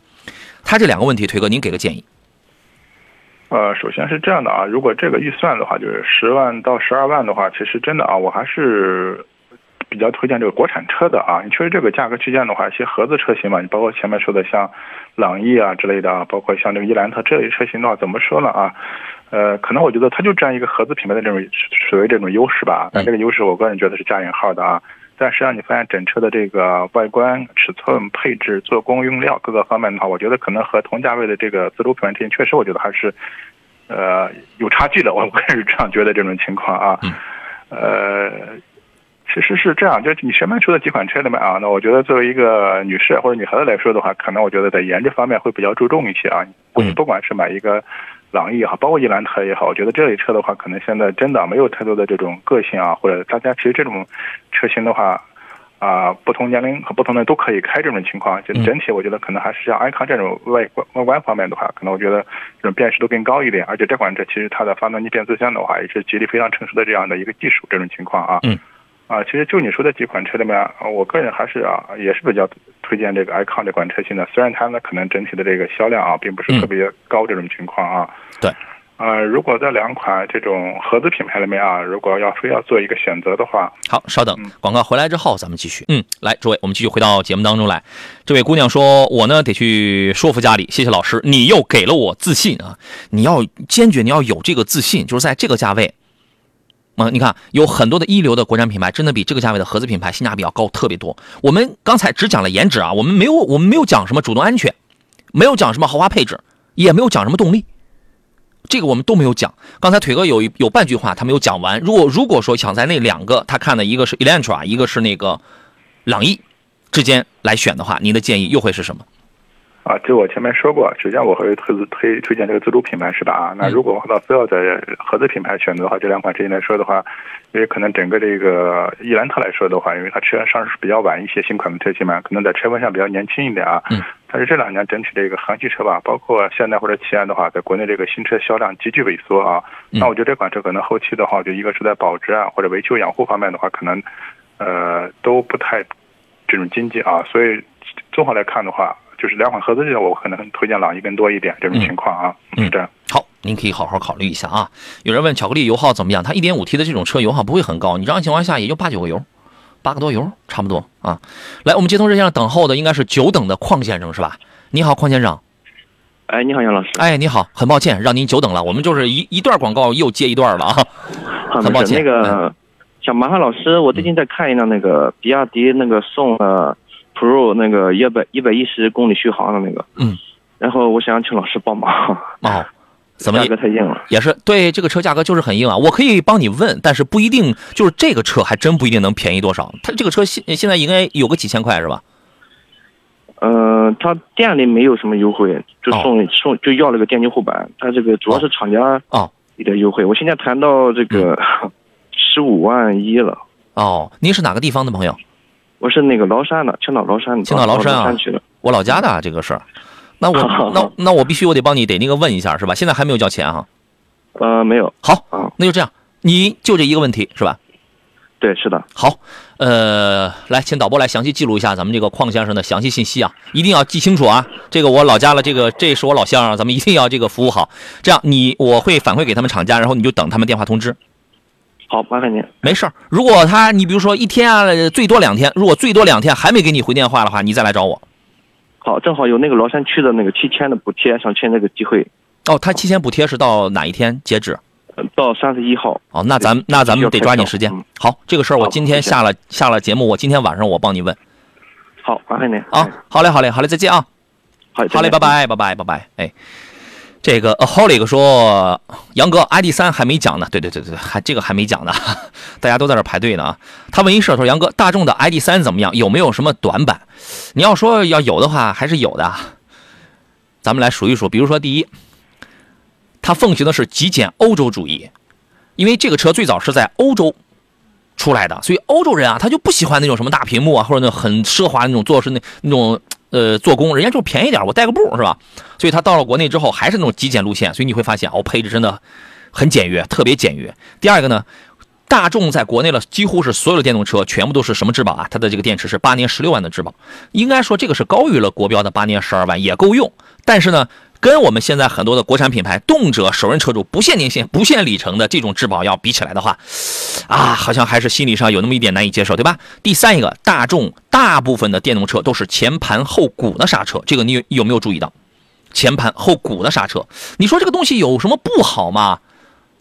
Speaker 1: 他这两个问题，腿哥您给个建议。
Speaker 2: 呃，首先是这样的啊，如果这个预算的话，就是十万到十二万的话，其实真的啊，我还是比较推荐这个国产车的啊。你确实这个价格区间的话，一些合资车型嘛，你包括前面说的像朗逸啊之类的啊，包括像这个伊兰特这类车型的话，怎么说呢啊？呃，可能我觉得它就占一个合资品牌的这种属于这种优势吧。但这个优势，我个人觉得是加引号的啊。但实际上，你发现整车的这个外观、尺寸、配置、做工、用料各个方面的话，我觉得可能和同价位的这个自主品牌车型，确实我觉得还是，呃，有差距的。我个人是这样觉得这种情况啊。呃，其实是这样，就是你前面说的几款车里面啊，那我觉得作为一个女士或者女孩子来说的话，可能我觉得在颜值方面会比较注重一些啊。不不管是买一个。朗逸也好，包括伊兰特也好，我觉得这类车的话，可能现在真的没有太多的这种个性啊，或者大家其实这种车型的话，啊，不同年龄和不同的都可以开这种情况。就整体，我觉得可能还是像爱康这种外观外观方面的话，可能我觉得这种辨识度更高一点。而且这款车其实它的发动机变速箱的话，也是吉利非常成熟的这样的一个技术。这种情况啊。啊，其实就你说的几款车里面，我个人还是啊，也是比较推荐这个 icon 这款车型的。虽然它呢可能整体的这个销量啊，并不是特别高这种情况啊。
Speaker 1: 对。
Speaker 2: 呃，如果在两款这种合资品牌里面啊，如果要非要做一个选择的话，
Speaker 1: 好，稍等，广告回来之后咱们继续。嗯，来，诸位，我们继续回到节目当中来。这位姑娘说，我呢得去说服家里，谢谢老师，你又给了我自信啊！你要坚决，你要有这个自信，就是在这个价位。嗯，你看有很多的一流的国产品牌，真的比这个价位的合资品牌性价比要高特别多。我们刚才只讲了颜值啊，我们没有我们没有讲什么主动安全，没有讲什么豪华配置，也没有讲什么动力，这个我们都没有讲。刚才腿哥有有半句话他没有讲完。如果如果说想在那两个他看的一个是 Elantra，一个是那个朗逸之间来选的话，您的建议又会是什么？
Speaker 2: 啊，就我前面说过，首先我会推推推荐这个自主品牌是吧？啊，那如果到非要在合资品牌选择的话，这两款车型来说的话，因为可能整个这个伊兰特来说的话，因为它车上市比较晚一些，新款的车型嘛，可能在车风上比较年轻一点啊。嗯。但是这两年整体这个韩系车吧，包括现代或者起亚的话，在国内这个新车销量急剧萎缩啊。那我觉得这款车可能后期的话，就一个是在保值啊或者维修养护方面的话，可能呃都不太这种经济啊。所以综合来看的话。就是两款合资的，我可能推荐朗逸更多一点这种情况啊。嗯，这样
Speaker 1: 好，您可以好好考虑一下啊。有人问巧克力油耗怎么样？它一点五 T 的这种车油耗不会很高，你这样情况下也就八九个油，八个多油差不多啊。来，我们接通热线上等候的应该是久等的邝先生是吧？你好，邝先生。
Speaker 5: 哎，你好，杨老师。
Speaker 1: 哎，你好，很抱歉让您久等了，我们就是一一段广告又接一段了啊。很抱歉。
Speaker 5: 那个想麻烦老师，我最近在看一辆那个比亚迪那个宋呃。Pro 那个一百一百一十公里续航的那个，
Speaker 1: 嗯，
Speaker 5: 然后我想请老师帮忙。
Speaker 1: 哦，怎么
Speaker 5: 价格太硬了？
Speaker 1: 也是对这个车价格就是很硬啊。我可以帮你问，但是不一定，就是这个车还真不一定能便宜多少。它这个车现现在应该有个几千块是吧？
Speaker 5: 嗯，他店里没有什么优惠，就送送就要了个电机护板。他这个主要是厂家
Speaker 1: 哦
Speaker 5: 一点优惠。我现在谈到这个十五万一了。
Speaker 1: 哦，您是哪个地方的朋友？
Speaker 5: 我是那个崂山的，青岛崂山的。
Speaker 1: 青岛崂山啊，
Speaker 5: 去的。
Speaker 1: 我老家的这个是，那我 那那我必须我得帮你得那个问一下是吧？现在还没有交钱哈？
Speaker 5: 呃，没有。
Speaker 1: 好，那就这样，你就这一个问题是吧？
Speaker 5: 对，是的。
Speaker 1: 好，呃，来，请导播来详细记录一下咱们这个邝先生的详细信息啊，一定要记清楚啊。这个我老家了，这个这是我老乡啊，咱们一定要这个服务好。这样，你我会反馈给他们厂家，然后你就等他们电话通知。
Speaker 5: 好，麻烦您。
Speaker 1: 没事儿，如果他你比如说一天啊，最多两天，如果最多两天还没给你回电话的话，你再来找我。
Speaker 5: 好，正好有那个崂山区的那个七千的补贴，想趁这个机会。
Speaker 1: 哦，他七千补贴是到哪一天截止？
Speaker 5: 到三十一号。
Speaker 1: 哦，那咱那咱们得抓紧时间。好，这个事儿我今天下了下了节目，我今天晚上我帮你问。
Speaker 5: 好，麻烦您。
Speaker 1: 啊，好嘞，好嘞，好嘞，再见啊。
Speaker 5: 好，
Speaker 1: 好嘞，拜拜，拜拜，拜拜。哎，这个 Aholik 说，杨哥，ID 三还没讲呢。对对对对，还这个还没讲呢，大家都在这排队呢。他问一社说，杨哥，大众的 ID 三怎么样？有没有什么短板？你要说要有的话，还是有的。咱们来数一数，比如说第一，它奉行的是极简欧洲主义，因为这个车最早是在欧洲出来的，所以欧洲人啊，他就不喜欢那种什么大屏幕啊，或者那很奢华那种做是那那种呃做工，人家就便宜点，我带个步是吧？所以它到了国内之后，还是那种极简路线，所以你会发现哦，配置真的很简约，特别简约。第二个呢？大众在国内了，几乎是所有的电动车全部都是什么质保啊？它的这个电池是八年十六万的质保，应该说这个是高于了国标的八年十二万，也够用。但是呢，跟我们现在很多的国产品牌动辄首任车主不限年限、不限里程的这种质保要比起来的话，啊，好像还是心理上有那么一点难以接受，对吧？第三一个，大众大部分的电动车都是前盘后鼓的刹车，这个你有没有注意到？前盘后鼓的刹车，你说这个东西有什么不好吗？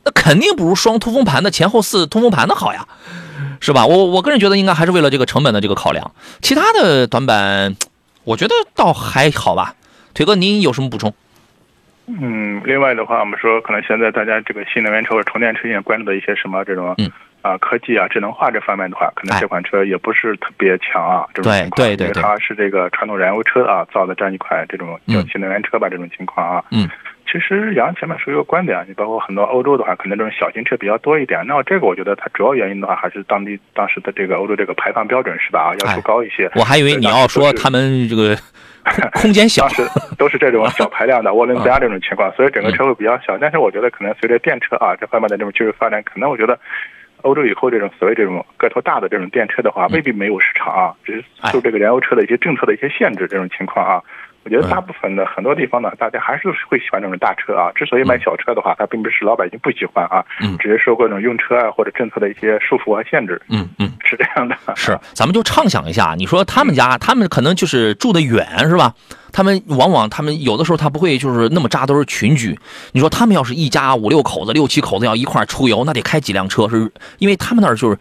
Speaker 1: 那肯定不如双通风盘的前后四通风盘的好呀，是吧？我我个人觉得应该还是为了这个成本的这个考量，其他的短板，我觉得倒还好吧。腿哥，您有什么补充？
Speaker 2: 嗯，另外的话，我们说可能现在大家这个新能源车或者充电车也关注的一些什么这种啊科技啊智能化这方面的话，可能这款车也不是特别强啊。这种情况，
Speaker 1: 对对对，
Speaker 2: 它是这个传统燃油车啊造的这样一款这种叫新能源车吧这种情况啊。
Speaker 1: 嗯。
Speaker 2: 其实杨前面说一个观点啊，你包括很多欧洲的话，可能这种小型车比较多一点。那这个我觉得它主要原因的话，还是当地当时的这个欧洲这个排放标准是吧？啊，要求高一些。
Speaker 1: 我还以为你要说他们这个空间小，
Speaker 2: 是都是这种小排量的涡轮增压这种情况，所以整个车会比较小。但是我觉得可能随着电车啊这方面的这种技术发展，可能我觉得欧洲以后这种所谓这种个头大的这种电车的话，未必没有市场啊，只是受这个燃油车的一些政策的一些限制这种情况啊。我觉得大部分的很多地方呢，大家还是会喜欢这种大车啊。之所以买小车的话，它并不是老百姓不喜欢啊，只是受各种用车啊或者政策的一些束缚和限制。
Speaker 1: 嗯嗯，
Speaker 2: 是这样的。
Speaker 1: 是，咱们就畅想一下，你说他们家，他们可能就是住的远，是吧？他们往往他们有的时候他不会就是那么扎都是群居。你说他们要是一家五六口子、六七口子要一块出游，那得开几辆车？是因为他们那儿就是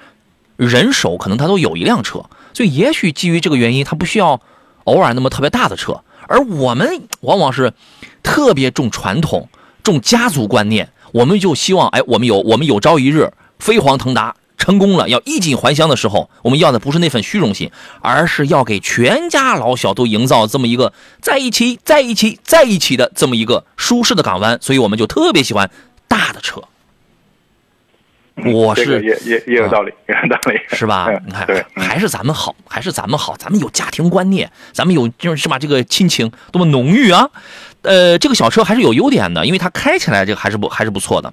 Speaker 1: 人手可能他都有一辆车，所以也许基于这个原因，他不需要偶尔那么特别大的车。而我们往往是特别重传统、重家族观念，我们就希望，哎，我们有我们有朝一日飞黄腾达、成功了，要衣锦还乡的时候，我们要的不是那份虚荣心，而是要给全家老小都营造这么一个在一起、在一起、在一起的这么一个舒适的港湾，所以我们就特别喜欢大的车。我是
Speaker 2: 也也也有道理，也有道理，
Speaker 1: 是吧？你看，还是咱们好，还是咱们好，咱们有家庭观念，咱们有就是把这个亲情多么浓郁啊！呃，这个小车还是有优点的，因为它开起来这个还是不还是不错的。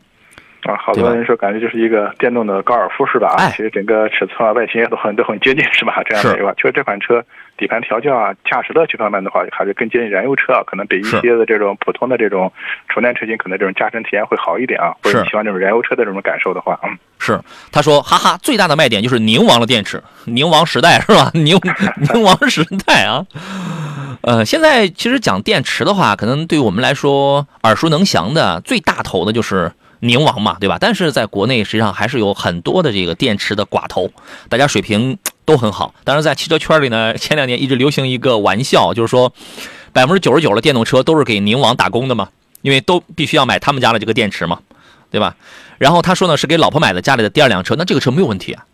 Speaker 2: 啊，好多人说感觉就是一个电动的高尔夫是吧？
Speaker 1: 哎，
Speaker 2: 其实整个尺寸啊、外形也都很都很接近是吧？这样的一个，确实这款车底盘调教啊、驾驶乐趣方面的话，还是更接近燃油车，可能比一些的这种普通的这种纯电车型，可能这种驾乘体验会好一点啊。或者喜欢这种燃油车的这种感受的话，嗯，
Speaker 1: 是。他说，哈哈，最大的卖点就是宁王的电池，宁王时代是吧？宁宁王时代啊。呃，现在其实讲电池的话，可能对我们来说耳熟能详的最大头的就是。宁王嘛，对吧？但是在国内实际上还是有很多的这个电池的寡头，大家水平都很好。但是在汽车圈里呢，前两年一直流行一个玩笑，就是说，百分之九十九的电动车都是给宁王打工的嘛，因为都必须要买他们家的这个电池嘛，对吧？然后他说呢，是给老婆买的家里的第二辆车，那这个车没有问题啊，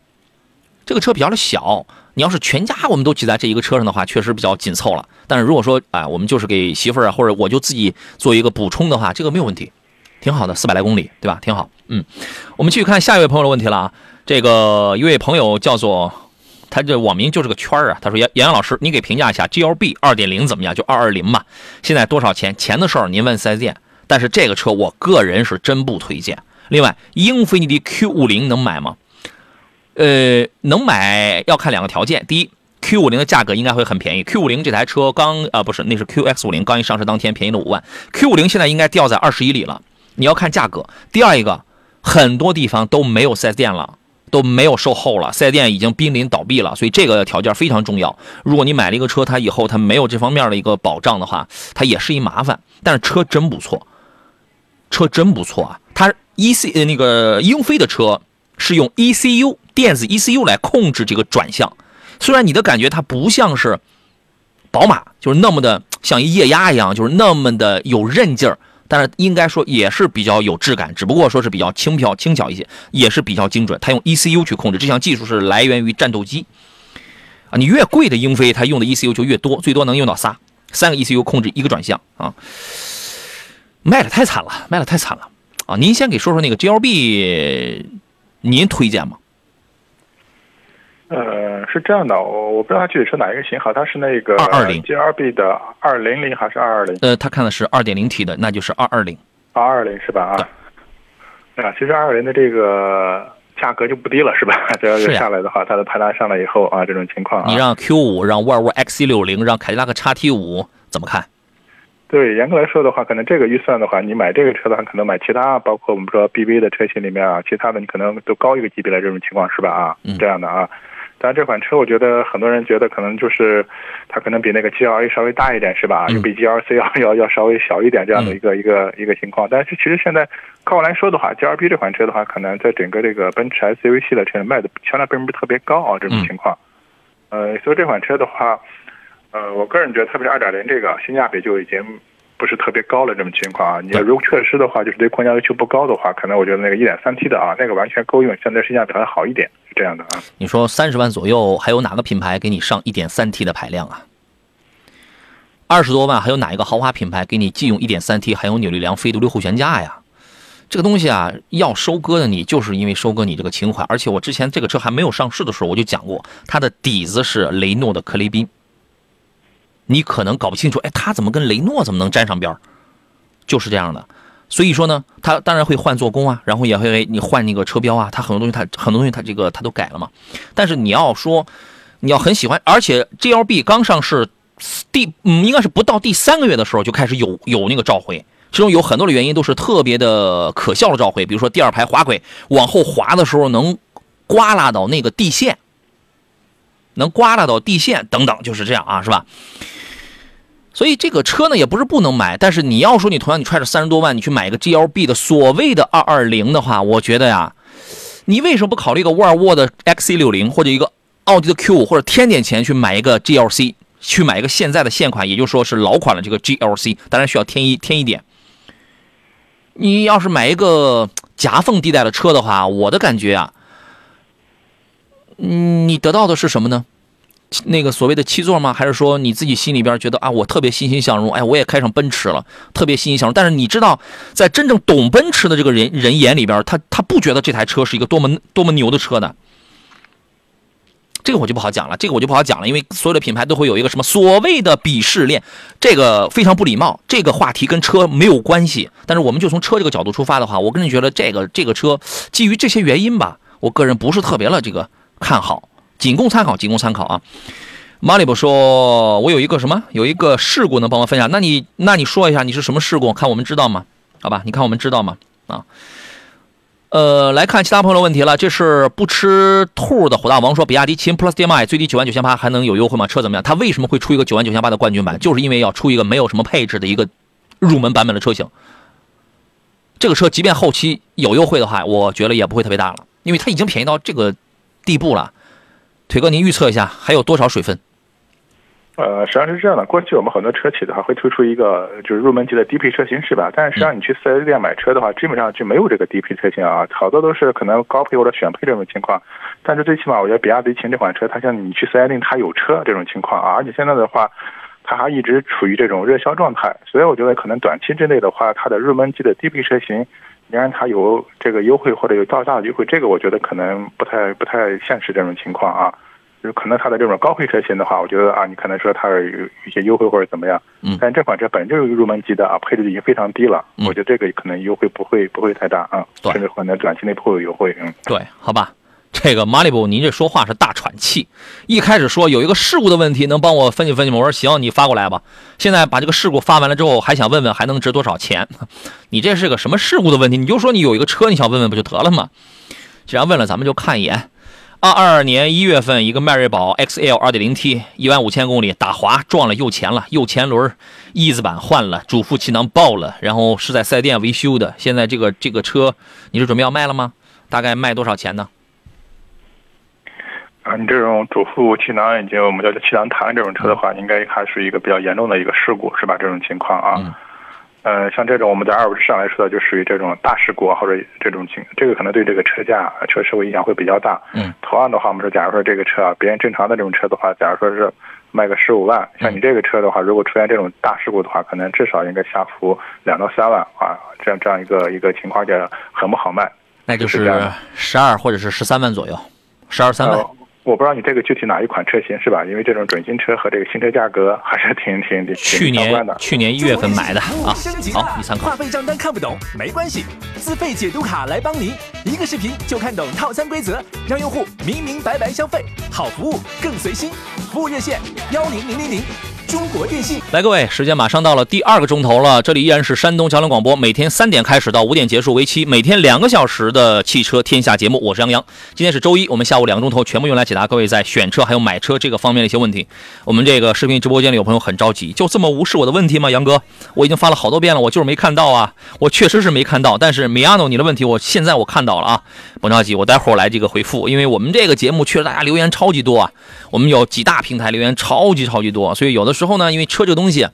Speaker 1: 这个车比较的小，你要是全家我们都挤在这一个车上的话，确实比较紧凑了。但是如果说啊，我们就是给媳妇儿啊，或者我就自己做一个补充的话，这个没有问题。挺好的，四百来公里，对吧？挺好。嗯，我们继续看下一位朋友的问题了啊。这个一位朋友叫做他这网名就是个圈儿啊。他说：“杨杨老师，你给评价一下 GLB 二点零怎么样？就二二零嘛，现在多少钱？钱的事儿您问四 S 店。但是这个车我个人是真不推荐。另外，英菲尼迪 Q 五零能买吗？呃，能买要看两个条件。第一，Q 五零的价格应该会很便宜。Q 五零这台车刚啊不是，那是 QX 五零刚一上市当天便宜了五万。Q 五零现在应该掉在二十一里了。你要看价格。第二一个，很多地方都没有四 S 店了。”都没有售后了，四 S 店已经濒临倒闭了，所以这个条件非常重要。如果你买了一个车，它以后它没有这方面的一个保障的话，它也是一麻烦。但是车真不错，车真不错啊！它 E C 呃那个英菲的车是用 E C U 电子 E C U 来控制这个转向，虽然你的感觉它不像是宝马，就是那么的像一液压一样，就是那么的有韧劲儿。但是应该说也是比较有质感，只不过说是比较轻飘轻巧一些，也是比较精准。它用 ECU 去控制，这项技术是来源于战斗机啊。你越贵的英菲，它用的 ECU 就越多，最多能用到仨，三个 ECU 控制一个转向啊。卖的太惨了，卖的太惨了啊！您先给说说那个 GLB，您推荐吗？
Speaker 2: 呃，是这样的，我我不知道它具体是哪一个型号，它是那个
Speaker 1: 二二零
Speaker 2: G R B 的二零零还是二二零？
Speaker 1: 呃，他看的是二点零 T 的，那就是二二零。
Speaker 2: 二二零是吧？啊，啊，其实二二零的这个价格就不低了，是吧？这要是下来的话，它的排量上来以后啊，这种情况，
Speaker 1: 你让 Q 五，让沃尔沃 X C 六零，让凯迪拉克叉 T 五怎么看？
Speaker 2: 对，严格来说的话，可能这个预算的话，你买这个车的话，可能买其他，包括我们说 B V 的车型里面啊，其他的你可能都高一个级别的这种情况，是吧？啊，这样的啊。但这款车，我觉得很多人觉得可能就是它可能比那个 G L A 稍微大一点，是吧？又比 G L C 要 要要稍微小一点这样的一个一个一个情况。但是其实现在客观来说的话，G L B 这款车的话，可能在整个这个奔驰 S U V 系列车卖的销量并不是特别高啊，这种情况。呃，所以这款车的话，呃，我个人觉得，特别是二点零这个性价比就已经。不是特别高了这种情况啊，你要如果确实的话，就是对空间要求不高的话，可能我觉得那个一点三 T 的啊，那个完全够用，相对性价比还好一点，是这样的啊。
Speaker 1: 你说三十万左右，还有哪个品牌给你上一点三 T 的排量啊？二十多万，还有哪一个豪华品牌给你既用一点三 T，还有扭力梁、非独立后悬架呀？这个东西啊，要收割的你，就是因为收割你这个情怀。而且我之前这个车还没有上市的时候，我就讲过，它的底子是雷诺的科雷宾。你可能搞不清楚，哎，它怎么跟雷诺怎么能沾上边就是这样的，所以说呢，它当然会换做工啊，然后也会你换那个车标啊，它很多东西它很多东西它这个它都改了嘛。但是你要说你要很喜欢，而且 G L B 刚上市第嗯应该是不到第三个月的时候就开始有有那个召回，其中有很多的原因都是特别的可笑的召回，比如说第二排滑轨往后滑的时候能刮拉到那个地线，能刮拉到地线等等，就是这样啊，是吧？所以这个车呢也不是不能买，但是你要说你同样你揣着三十多万，你去买一个 G L B 的所谓的二二零的话，我觉得呀，你为什么不考虑一个沃尔沃的 X C 六零或者一个奥迪的 Q 五，或者添点钱去买一个 G L C，去买一个现在的现款，也就说是老款的这个 G L C，当然需要添一添一点。你要是买一个夹缝地带的车的话，我的感觉啊，嗯，你得到的是什么呢？那个所谓的七座吗？还是说你自己心里边觉得啊，我特别欣欣向荣？哎，我也开上奔驰了，特别欣欣向荣。但是你知道，在真正懂奔驰的这个人人眼里边，他他不觉得这台车是一个多么多么牛的车的。这个我就不好讲了，这个我就不好讲了，因为所有的品牌都会有一个什么所谓的鄙视链，这个非常不礼貌。这个话题跟车没有关系。但是我们就从车这个角度出发的话，我个人觉得这个这个车基于这些原因吧，我个人不是特别的这个看好。仅供参考，仅供参考啊！马里布说：“我有一个什么，有一个事故能帮我分享？那你那你说一下，你是什么事故？看我们知道吗？好吧，你看我们知道吗？啊，呃，来看其他朋友的问题了。这是不吃兔的火大王说：比亚迪秦 Plus DM-i 最低九万九千八，还能有优惠吗？车怎么样？它为什么会出一个九万九千八的冠军版？就是因为要出一个没有什么配置的一个入门版本的车型。这个车即便后期有优惠的话，我觉得也不会特别大了，因为它已经便宜到这个地步了。”腿哥，您预测一下还有多少水分？
Speaker 2: 呃，实际上是这样的，过去我们很多车企的话会推出一个就是入门级的低配车型，是吧？但是实际上你去四 S 店买车的话，基本上就没有这个低配车型啊，好多都是可能高配或者选配这种情况。但是最起码我觉得比亚迪秦这款车，它像你去四 S 店它有车这种情况啊，而且现在的话，它还一直处于这种热销状态，所以我觉得可能短期之内的话，它的入门级的低配车型，你让它有这个优惠或者有到价的优惠，这个我觉得可能不太不太现实这种情况啊。就是可能它的这种高配车型的话，我觉得啊，你可能说它有一些优惠或者怎么样。嗯。但这款车本身就是入门级的啊，配置已经非常低了。嗯。我觉得这个可能优惠不会不会太大啊。
Speaker 1: 对。
Speaker 2: 甚至可能短期内不会有优惠。嗯。
Speaker 1: 对，好吧。这个马里布，您这说话是大喘气。一开始说有一个事故的问题，能帮我分析分析吗？我说行，你发过来吧。现在把这个事故发完了之后，还想问问还能值多少钱？你这是个什么事故的问题？你就说你有一个车，你想问问不就得了吗？既然问了，咱们就看一眼。二二年一月份，一个迈锐宝 XL 二点零 T，一万五千公里打滑撞了右前了，右前轮翼子板换了，主副气囊爆了，然后是在四 S 店维修的。现在这个这个车，你是准备要卖了吗？大概卖多少钱呢？
Speaker 2: 啊，你这种主副气囊已经我们叫气囊弹这种车的话，应该还是一个比较严重的一个事故，是吧？这种情况啊。呃，像这种我们在二手市场来说的，就属于这种大事故或者这种情，这个可能对这个车价、车社会影响会比较大。
Speaker 1: 嗯。
Speaker 2: 同样的话，我们说，假如说这个车啊，别人正常的这种车的话，假如说是卖个十五万，像你这个车的话，如果出现这种大事故的话，可能至少应该下浮两到三万啊，这样这样一个一个情况下很不好卖。
Speaker 1: 那就是十二或者是十三万左右，十二三万。
Speaker 2: 我不知道你这个具体哪一款车型是吧？因为这种准新车和这个新车价格还是挺挺挺
Speaker 1: 去年去年一月份买的啊。好，你参考。
Speaker 6: 话费账单看不懂没关系，自费解读卡来帮您，一个视频就看懂套餐规则，让用户明明白白消费，好服务更随心。服务热线幺零零零零。中国电信，
Speaker 1: 来，各位，时间马上到了第二个钟头了。这里依然是山东交通广播，每天三点开始到五点结束，为期每天两个小时的汽车天下节目。我是杨洋。今天是周一，我们下午两个钟头全部用来解答各位在选车还有买车这个方面的一些问题。我们这个视频直播间里有朋友很着急，就这么无视我的问题吗？杨哥，我已经发了好多遍了，我就是没看到啊，我确实是没看到。但是米亚诺，你的问题我现在我看到了啊，甭着急，我待会儿来这个回复，因为我们这个节目确实大家留言超级多啊，我们有几大平台留言超级超级多，所以有的时候呢，因为车这个东，东西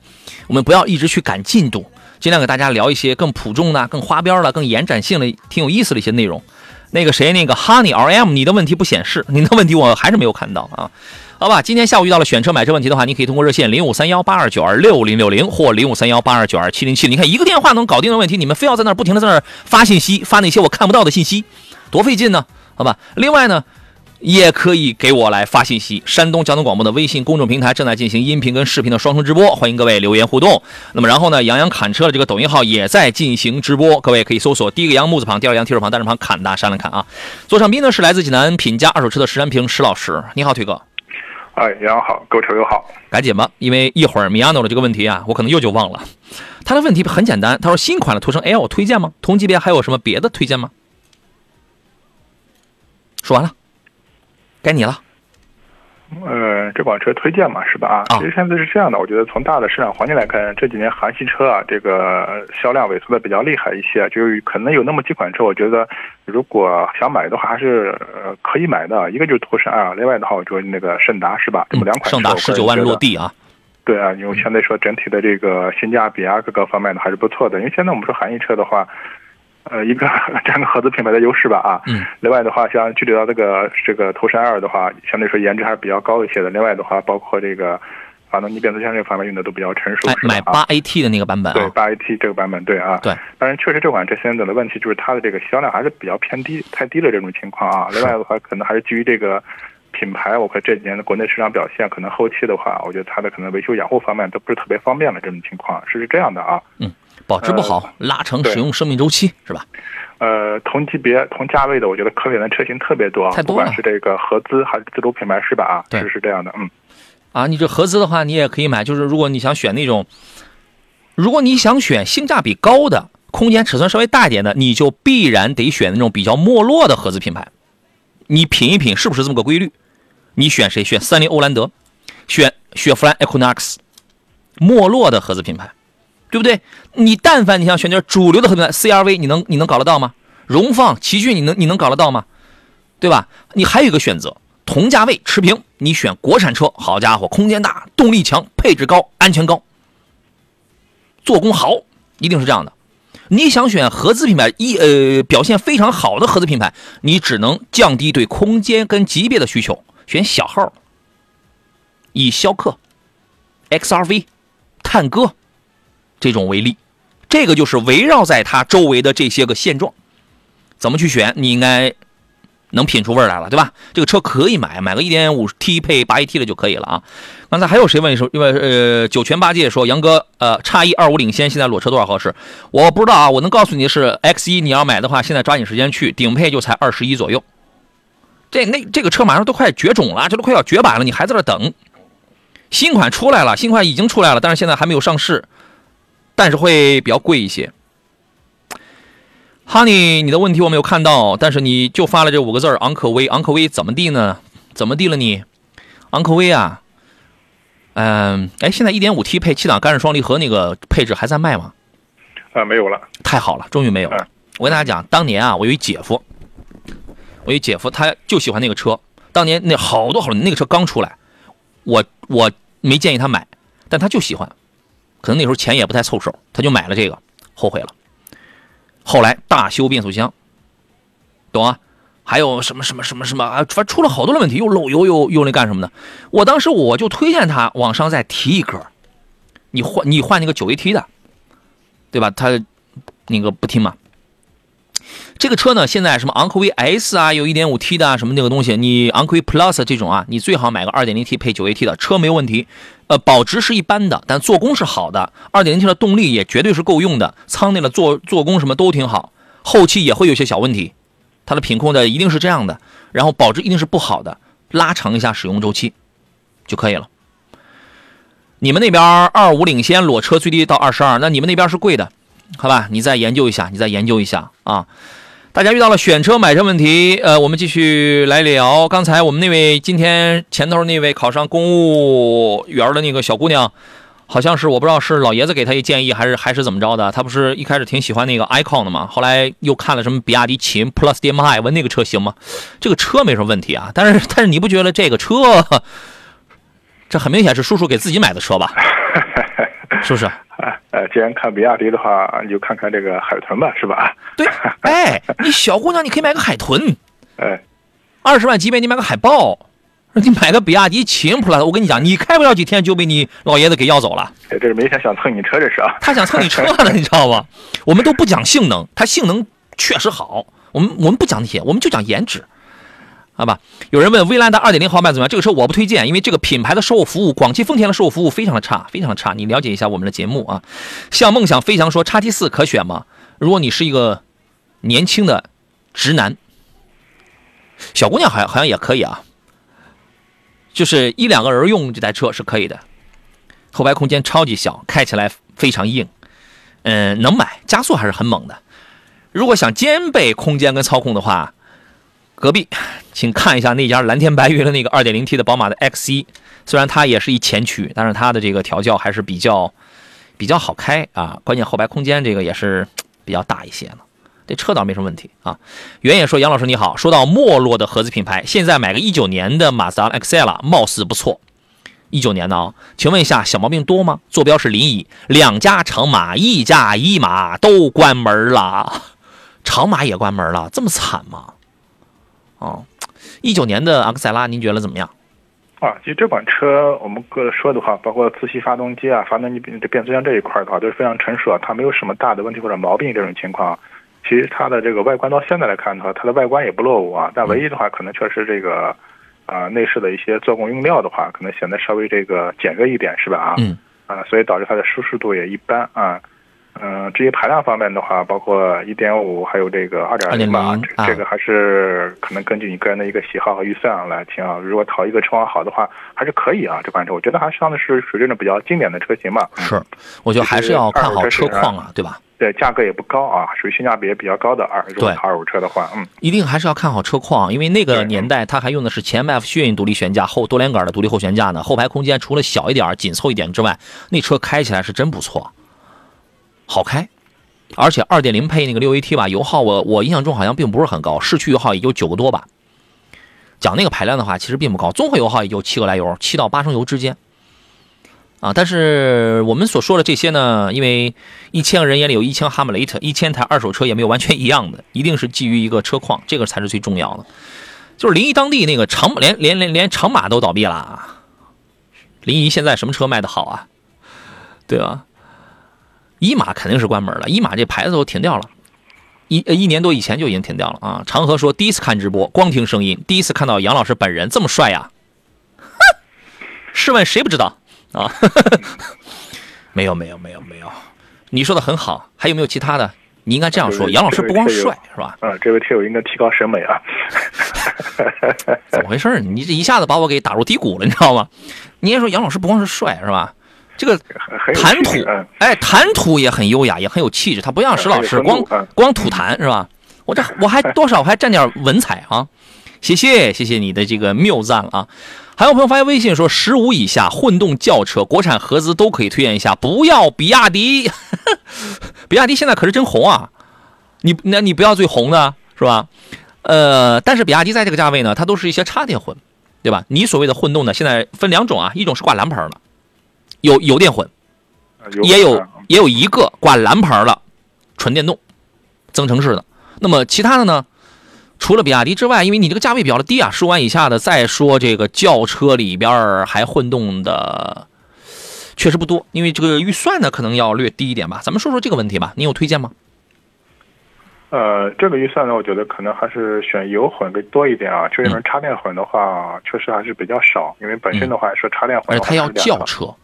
Speaker 1: 我们不要一直去赶进度，尽量给大家聊一些更普众的、更花边的、更延展性的、挺有意思的一些内容。那个谁，那个 Honey R M，你的问题不显示，您的问题我还是没有看到啊。好吧，今天下午遇到了选车买车问题的话，你可以通过热线零五三幺八二九二六零六零或零五三幺八二九二七零七。你看一个电话能搞定的问题，你们非要在那不停的在那发信息，发那些我看不到的信息，多费劲呢？好吧，另外呢。也可以给我来发信息。山东交通广播的微信公众平台正在进行音频跟视频的双重直播，欢迎各位留言互动。那么然后呢，杨洋侃车的这个抖音号也在进行直播，各位可以搜索第一个杨木字旁，第二个杨提手旁，单人旁，侃大山来看啊。座上宾呢是来自济南品家二手车的石山平石老师，你好，腿哥。
Speaker 2: 哎，杨好，各位车友好。
Speaker 1: 赶紧吧，因为一会儿米亚诺的这个问题啊，我可能又就忘了。他的问题很简单，他说新款的途胜 L 推荐吗？同级别还有什么别的推荐吗？说完了。该你了，
Speaker 2: 呃，这款车推荐嘛，是吧？啊，其实现在是这样的，我觉得从大的市场环境来看，这几年韩系车啊，这个销量萎缩的比较厉害一些，就是可能有那么几款车，我觉得如果想买的话，还是呃可以买的。一个就是途胜啊，另外的话，我觉得那个胜达是吧？这么两款车，
Speaker 1: 胜达十九万落地啊。
Speaker 2: 对啊，因为相对说整体的这个性价比啊，各个方面的还是不错的。因为现在我们说韩系车的话。呃，一个这样的合资品牌的优势吧啊。
Speaker 1: 嗯。
Speaker 2: 另外的话，像具体到这个这个途胜二的话，相对说颜值还是比较高一些的。另外的话，包括这个发动机变速箱这方面用的都比较成熟。
Speaker 1: 买八 AT 的那个版本啊。
Speaker 2: 对，八 AT 这个版本对啊。
Speaker 1: 对。
Speaker 2: 但是确实这款车现在的问题就是它的这个销量还是比较偏低，太低了这种情况啊。另外的话，可能还是基于这个品牌，我看这几年的国内市场表现，可能后期的话，我觉得它的可能维修养护方面都不是特别方便了这种情况，是是这样的啊。
Speaker 1: 嗯。保值不好，拉长使用生命周期是吧？
Speaker 2: 呃，同级别、同价位的，我觉得可选的车型特别多，不管是这个合资还是自主品牌，是吧？啊，
Speaker 1: 对，
Speaker 2: 是这样的，嗯。
Speaker 1: 啊，你这合资的话，你也可以买。就是如果你想选那种，如果你想选性价比高的、空间尺寸稍微大一点的，你就必然得选那种比较没落的合资品牌。你品一品，是不是这么个规律？你选谁？选三菱欧蓝德，选雪佛兰 Equinox，没落的合资品牌。对不对？你但凡你想选点主流的合资品牌，CRV，你能你能搞得到吗？荣放、奇骏，你能你能搞得到吗？对吧？你还有一个选择，同价位持平，你选国产车，好家伙，空间大，动力强，配置高，安全高，做工好，一定是这样的。你想选合资品牌，一呃表现非常好的合资品牌，你只能降低对空间跟级别的需求，选小号，以逍客、XRV、探歌。这种为例，这个就是围绕在它周围的这些个现状，怎么去选？你应该能品出味来了，对吧？这个车可以买，买个 1.5T 配 8AT 的就可以了啊。刚才还有谁问说，因为呃九泉八戒说杨哥，呃差一二五领先，现在裸车多少合适？我不知道啊，我能告诉你是 X1，你要买的话，现在抓紧时间去，顶配就才二十一左右。这那这个车马上都快绝种了，这都快要绝版了，你还在这等？新款出来了，新款已经出来了，但是现在还没有上市，但是会比较贵一些。Honey，你的问题我没有看到，但是你就发了这五个字儿，昂科威，昂科威怎么地呢？怎么地了你？昂科威啊，嗯，哎，现在 1.5T 配七档干式双离合那个配置还在卖吗？
Speaker 2: 啊，没有了。
Speaker 1: 太好了，终于没有了。我跟大家讲，当年啊，我有一姐夫，我一姐夫他就喜欢那个车，当年那好多好多那个车刚出来，我我没建议他买，但他就喜欢，可能那时候钱也不太凑手，他就买了这个，后悔了。后来大修变速箱，懂啊？还有什么什么什么什么啊？反正出了好多的问题，又漏油又又那干什么的。我当时我就推荐他往上再提一格，你换你换那个九 AT 的，对吧？他那个不听嘛。这个车呢，现在什么昂科威 S 啊，有 1.5T 的啊，什么那个东西，你昂科威 Plus 这种啊，你最好买个 2.0T 配 9AT 的车没有问题。呃，保值是一般的，但做工是好的。2.0T 的动力也绝对是够用的，舱内的做做工什么都挺好。后期也会有些小问题，它的品控的一定是这样的，然后保值一定是不好的，拉长一下使用周期就可以了。你们那边二五领先裸车最低到二十二，那你们那边是贵的，好吧？你再研究一下，你再研究一下啊。大家遇到了选车买车问题，呃，我们继续来聊。刚才我们那位今天前头那位考上公务员的那个小姑娘，好像是我不知道是老爷子给她一建议，还是还是怎么着的。她不是一开始挺喜欢那个 icon 的嘛，后来又看了什么比亚迪秦 Plus DM-i，问那个车行吗？这个车没什么问题啊，但是但是你不觉得这个车，这很明显是叔叔给自己买的车吧？是不是？
Speaker 2: 呃，既然看比亚迪的话，你就看看这个海豚吧，是吧？
Speaker 1: 对，哎，你小姑娘，你可以买个海豚，
Speaker 2: 哎，
Speaker 1: 二十万级别你买个海豹，你买个比亚迪秦 Plus，我跟你讲，你开不了几天就被你老爷子给要走了。
Speaker 2: 这是明显想蹭你车，这是啊。
Speaker 1: 他想蹭你车呢，你知道吧？我们都不讲性能，它性能确实好，我们我们不讲那些，我们就讲颜值。好吧，有人问威兰达2.0豪迈怎么样？这个车我不推荐，因为这个品牌的售后服务，广汽丰田的售后服务非常的差，非常的差。你了解一下我们的节目啊。像梦想飞翔说，叉 T 四可选吗？如果你是一个年轻的直男，小姑娘好像好像也可以啊。就是一两个人用这台车是可以的，后排空间超级小，开起来非常硬，嗯，能买，加速还是很猛的。如果想兼备空间跟操控的话。隔壁，请看一下那家蓝天白云的那个 2.0T 的宝马的 X1，虽然它也是一前驱，但是它的这个调教还是比较比较好开啊。关键后排空间这个也是比较大一些呢。这车倒没什么问题啊。原野说：“杨老师你好，说到没落的合资品牌，现在买个一九年的马自达 XL 貌似不错。一九年的啊，请问一下小毛病多吗？坐标是临沂，两家长马，一家一马都关门了，长马也关门了，这么惨吗？”哦，一九年的昂克赛拉，您觉得怎么样？
Speaker 2: 啊，其实这款车我们个说的话，包括自吸发动机啊、发动机变变速箱这一块的话，都是非常成熟，它没有什么大的问题或者毛病这种情况。其实它的这个外观到现在来看的话，它的外观也不落伍啊。但唯一的话，可能确实这个啊内饰的一些做工用料的话，可能显得稍微这个简约一点，是吧？啊，
Speaker 1: 嗯，
Speaker 2: 啊，所以导致它的舒适度也一般啊。嗯，至于排量方面的话，包括一点五，还有这个二点零吧，这个还是可能根据你个人的一个喜好和预算来听啊。如果淘一个车况好的话，还是可以啊。这款车我觉得还算的是属于这种比较经典的车型吧。
Speaker 1: 是，我觉得还是要看好车况啊，对吧？
Speaker 2: 对，价格也不高啊，属于性价比也比较高的二如果二手车的话，嗯，
Speaker 1: 一定还是要看好车况，因为那个年代它还用的是前麦弗逊独立悬架，后多连杆的独立后悬架呢，后排空间除了小一点、紧凑一点之外，那车开起来是真不错。好开，而且二点零配那个六 AT 吧，油耗我我印象中好像并不是很高，市区油耗也就九个多吧。讲那个排量的话，其实并不高，综合油耗也就七个来油，七到八升油之间。啊，但是我们所说的这些呢，因为一千个人眼里有一千哈姆雷特，一千台二手车也没有完全一样的，一定是基于一个车况，这个才是最重要的。就是临沂当地那个长连连连连长马都倒闭了，临沂现在什么车卖的好啊？对吧？一马肯定是关门了，一马这牌子都停掉了。一一年多以前就已经停掉了啊。长河说第一次看直播，光听声音，第一次看到杨老师本人这么帅呀！试问谁不知道啊？没有没有没有没有，你说的很好，还有没有其他的？你应该这样说，杨老师不光帅是吧？
Speaker 2: 啊，这位听友应该提高审美啊。
Speaker 1: 怎么回事？你这一下子把我给打入低谷了，你知道吗？你也说杨老师不光是帅是吧？这个谈吐，哎，谈吐也很优雅，也很有气质。他不像石老师，光光吐痰是吧？我这我还多少还沾点文采啊！谢谢谢谢你的这个谬赞啊！还有朋友发微信说，十五以下混动轿车，国产合资都可以推荐一下，不要比亚迪。比亚迪现在可是真红啊！你那你不要最红的是吧？呃，但是比亚迪在这个价位呢，它都是一些插电混，对吧？你所谓的混动呢，现在分两种啊，一种是挂蓝牌的，有油电混，也有也有一个挂蓝牌的纯电动增程式的。那么其他的呢？除了比亚迪之外，因为你这个价位比较的低啊，十五万以下的，再说这个轿车里边还混动的，确实不多。因为这个预算呢，可能要略低一点吧。咱们说说这个问题吧，你有推荐吗？
Speaker 2: 呃，这个预算呢，我觉得可能还是选油混更多一点啊。就因为插电混的话，确实还是比较少。因为本身的话说插电混，
Speaker 1: 而且它要轿车啊。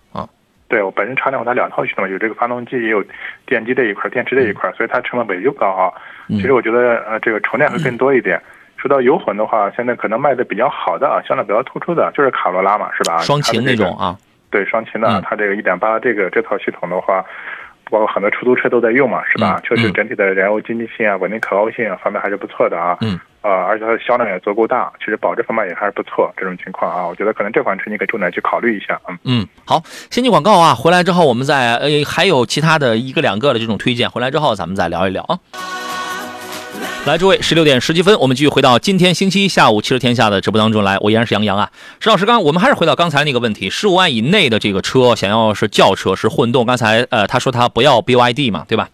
Speaker 2: 对我本身插电混它两套系统，有这个发动机，也有电机这一块、电池这一块，所以它成本本就高啊。其实我觉得，呃，这个纯电会更多一点。说到油混的话，现在可能卖的比较好的啊，相对比较突出的就是卡罗拉嘛，是吧？
Speaker 1: 双擎那种啊。
Speaker 2: 对，双擎的，它这个一点八这个这套系统的话，包括很多出租车都在用嘛，是吧？确实整体的燃油经济性啊、稳定可靠性啊方面还是不错的啊。
Speaker 1: 嗯。
Speaker 2: 啊，而且它的销量也足够大，其实保值方面也还是不错。这种情况啊，我觉得可能这款车你可以重点去考虑一下。嗯
Speaker 1: 嗯，好，先进广告啊，回来之后我们再呃还有其他的一个两个的这种推荐，回来之后咱们再聊一聊啊。来，诸位，十六点十七分，我们继续回到今天星期一下午汽车天下的直播当中来。我依然是杨洋啊，石老师，刚我们还是回到刚才那个问题，十五万以内的这个车，想要是轿车是混动，刚才呃他说他不要 BYD 嘛，对吧？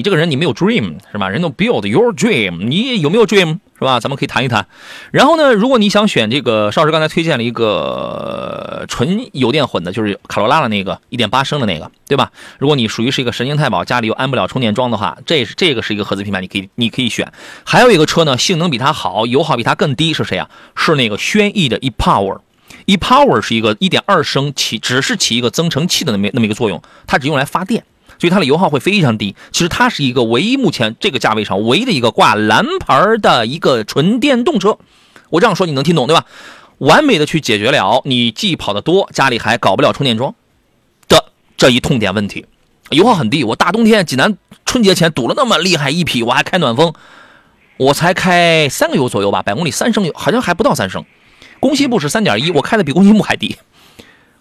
Speaker 1: 你这个人你没有 dream 是吧？人都 build your dream，你有没有 dream 是吧？咱们可以谈一谈。然后呢，如果你想选这个，邵老师刚才推荐了一个纯油电混的，就是卡罗拉的那个一点八升的那个，对吧？如果你属于是一个神经太保，家里又安不了充电桩的话，这是这个是一个合资品牌，你可以你可以选。还有一个车呢，性能比它好，油耗比它更低，是谁啊？是那个轩逸的 ePower，ePower 是一个一点二升起，只是起一个增程器的那么那么一个作用，它只用来发电。所以它的油耗会非常低。其实它是一个唯一目前这个价位上唯一的一个挂蓝牌的一个纯电动车。我这样说你能听懂对吧？完美的去解决了你既跑得多，家里还搞不了充电桩的这一痛点问题。油耗很低，我大冬天济南春节前堵了那么厉害一匹，我还开暖风，我才开三个油左右吧，百公里三升油，好像还不到三升。工信部是三点一，我开的比工信部还低，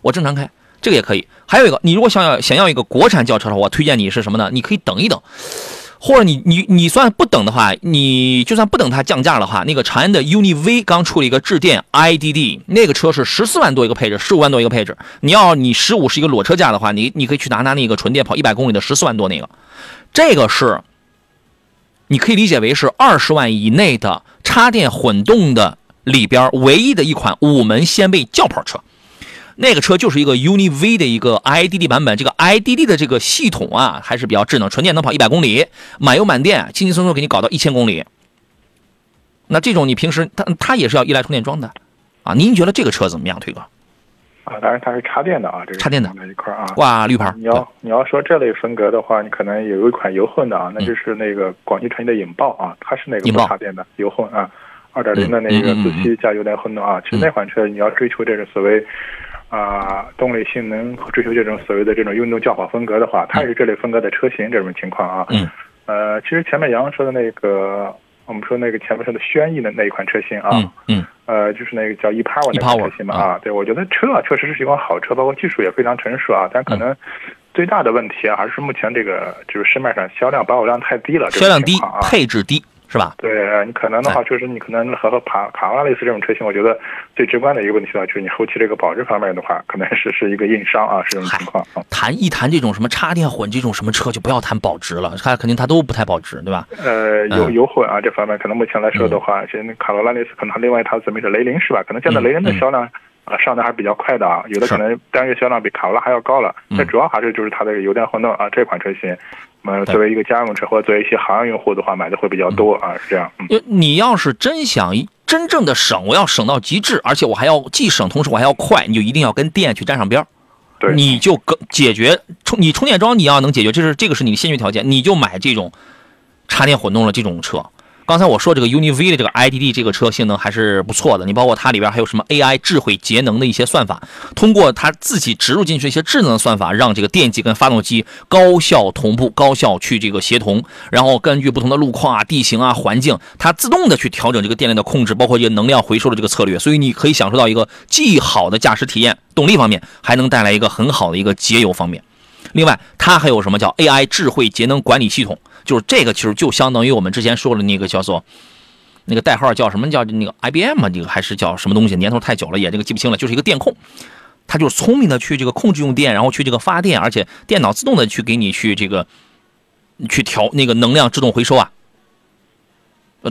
Speaker 1: 我正常开。这个也可以，还有一个，你如果想要想要一个国产轿车的话，我推荐你是什么呢？你可以等一等，或者你你你算不等的话，你就算不等它降价的话，那个长安的 UNI V 刚出了一个致电 IDD，那个车是十四万多一个配置，十五万多一个配置。你要你十五是一个裸车价的话，你你可以去拿拿那个纯电跑一百公里的十四万多那个，这个是你可以理解为是二十万以内的插电混动的里边唯一的一款五门掀背轿跑车。那个车就是一个 UNI V 的一个 IDD 版本，这个 IDD 的这个系统啊还是比较智能，纯电能跑一百公里，满油满电，轻轻松松给你搞到一千公里。那这种你平时它它也是要依赖充电桩的，啊，您觉得这个车怎么样，推哥？
Speaker 2: 啊，当然它是插电的啊，这个
Speaker 1: 插电的
Speaker 2: 那一块啊，
Speaker 1: 哇，绿牌。
Speaker 2: 你要你要说这类风格的话，你可能有一款油混的啊，那就是那个广汽传祺的引爆啊，它是那个不插电的油混啊，二点零的那个自吸加油电混动啊，其实那款车你要追求这个所谓。啊，动力性能追求这种所谓的这种运动轿跑风格的话，它也是这类风格的车型。这种情况啊，
Speaker 1: 嗯，
Speaker 2: 呃，其实前面杨说的那个，我们说那个前面说的轩逸的那一款车型啊，
Speaker 1: 嗯嗯，
Speaker 2: 呃，就是那个叫 ePower 那款车型嘛啊，对我觉得车啊确实是一款好车，包括技术也非常成熟啊，但可能最大的问题啊，还是目前这个就是市面上销量保有量太低了，
Speaker 1: 销量低，配置低。是吧？
Speaker 2: 对你可能的话，就是你可能和和卡卡罗拉类似这种车型，我觉得最直观的一个问题呢，就是你后期这个保值方面的话，可能是是一个硬伤啊，是这种情况。
Speaker 1: 谈一谈这种什么插电混这种什么车，就不要谈保值了，它肯定它都不太保值，对吧？
Speaker 2: 呃，油油混啊这方面，可能目前来说的话，其实卡罗拉类似，可能另外一套子没是雷凌是吧？可能现在雷凌的销量。啊，上的还是比较快的啊，有的可能单月销量比卡罗拉还要高了。那主要还是就是它的油电混动啊这款车型，那么作为一个家用车或者作为一些行业用户的话，买的会比较多啊，是这样。
Speaker 1: 嗯，你要是真想真正的省，我要省到极致，而且我还要既省，同时我还要快，你就一定要跟电去沾上边儿。
Speaker 2: 对，
Speaker 1: 你就跟解决充你充电桩你要能解决，这是这个是你的先决条件，你就买这种插电混动的这种车。刚才我说这个 UNI-V 的这个 IDD 这个车性能还是不错的，你包括它里边还有什么 AI 智慧节能的一些算法，通过它自己植入进去一些智能的算法，让这个电机跟发动机高效同步、高效去这个协同，然后根据不同的路况啊、地形啊、环境，它自动的去调整这个电量的控制，包括一些能量回收的这个策略，所以你可以享受到一个既好的驾驶体验，动力方面还能带来一个很好的一个节油方面。另外，它还有什么叫 AI 智慧节能管理系统？就是这个，其实就相当于我们之前说的那个叫做那个代号叫什么叫那个 IBM 啊，这个还是叫什么东西？年头太久了，也这个记不清了。就是一个电控，它就是聪明的去这个控制用电，然后去这个发电，而且电脑自动的去给你去这个去调那个能量自动回收啊。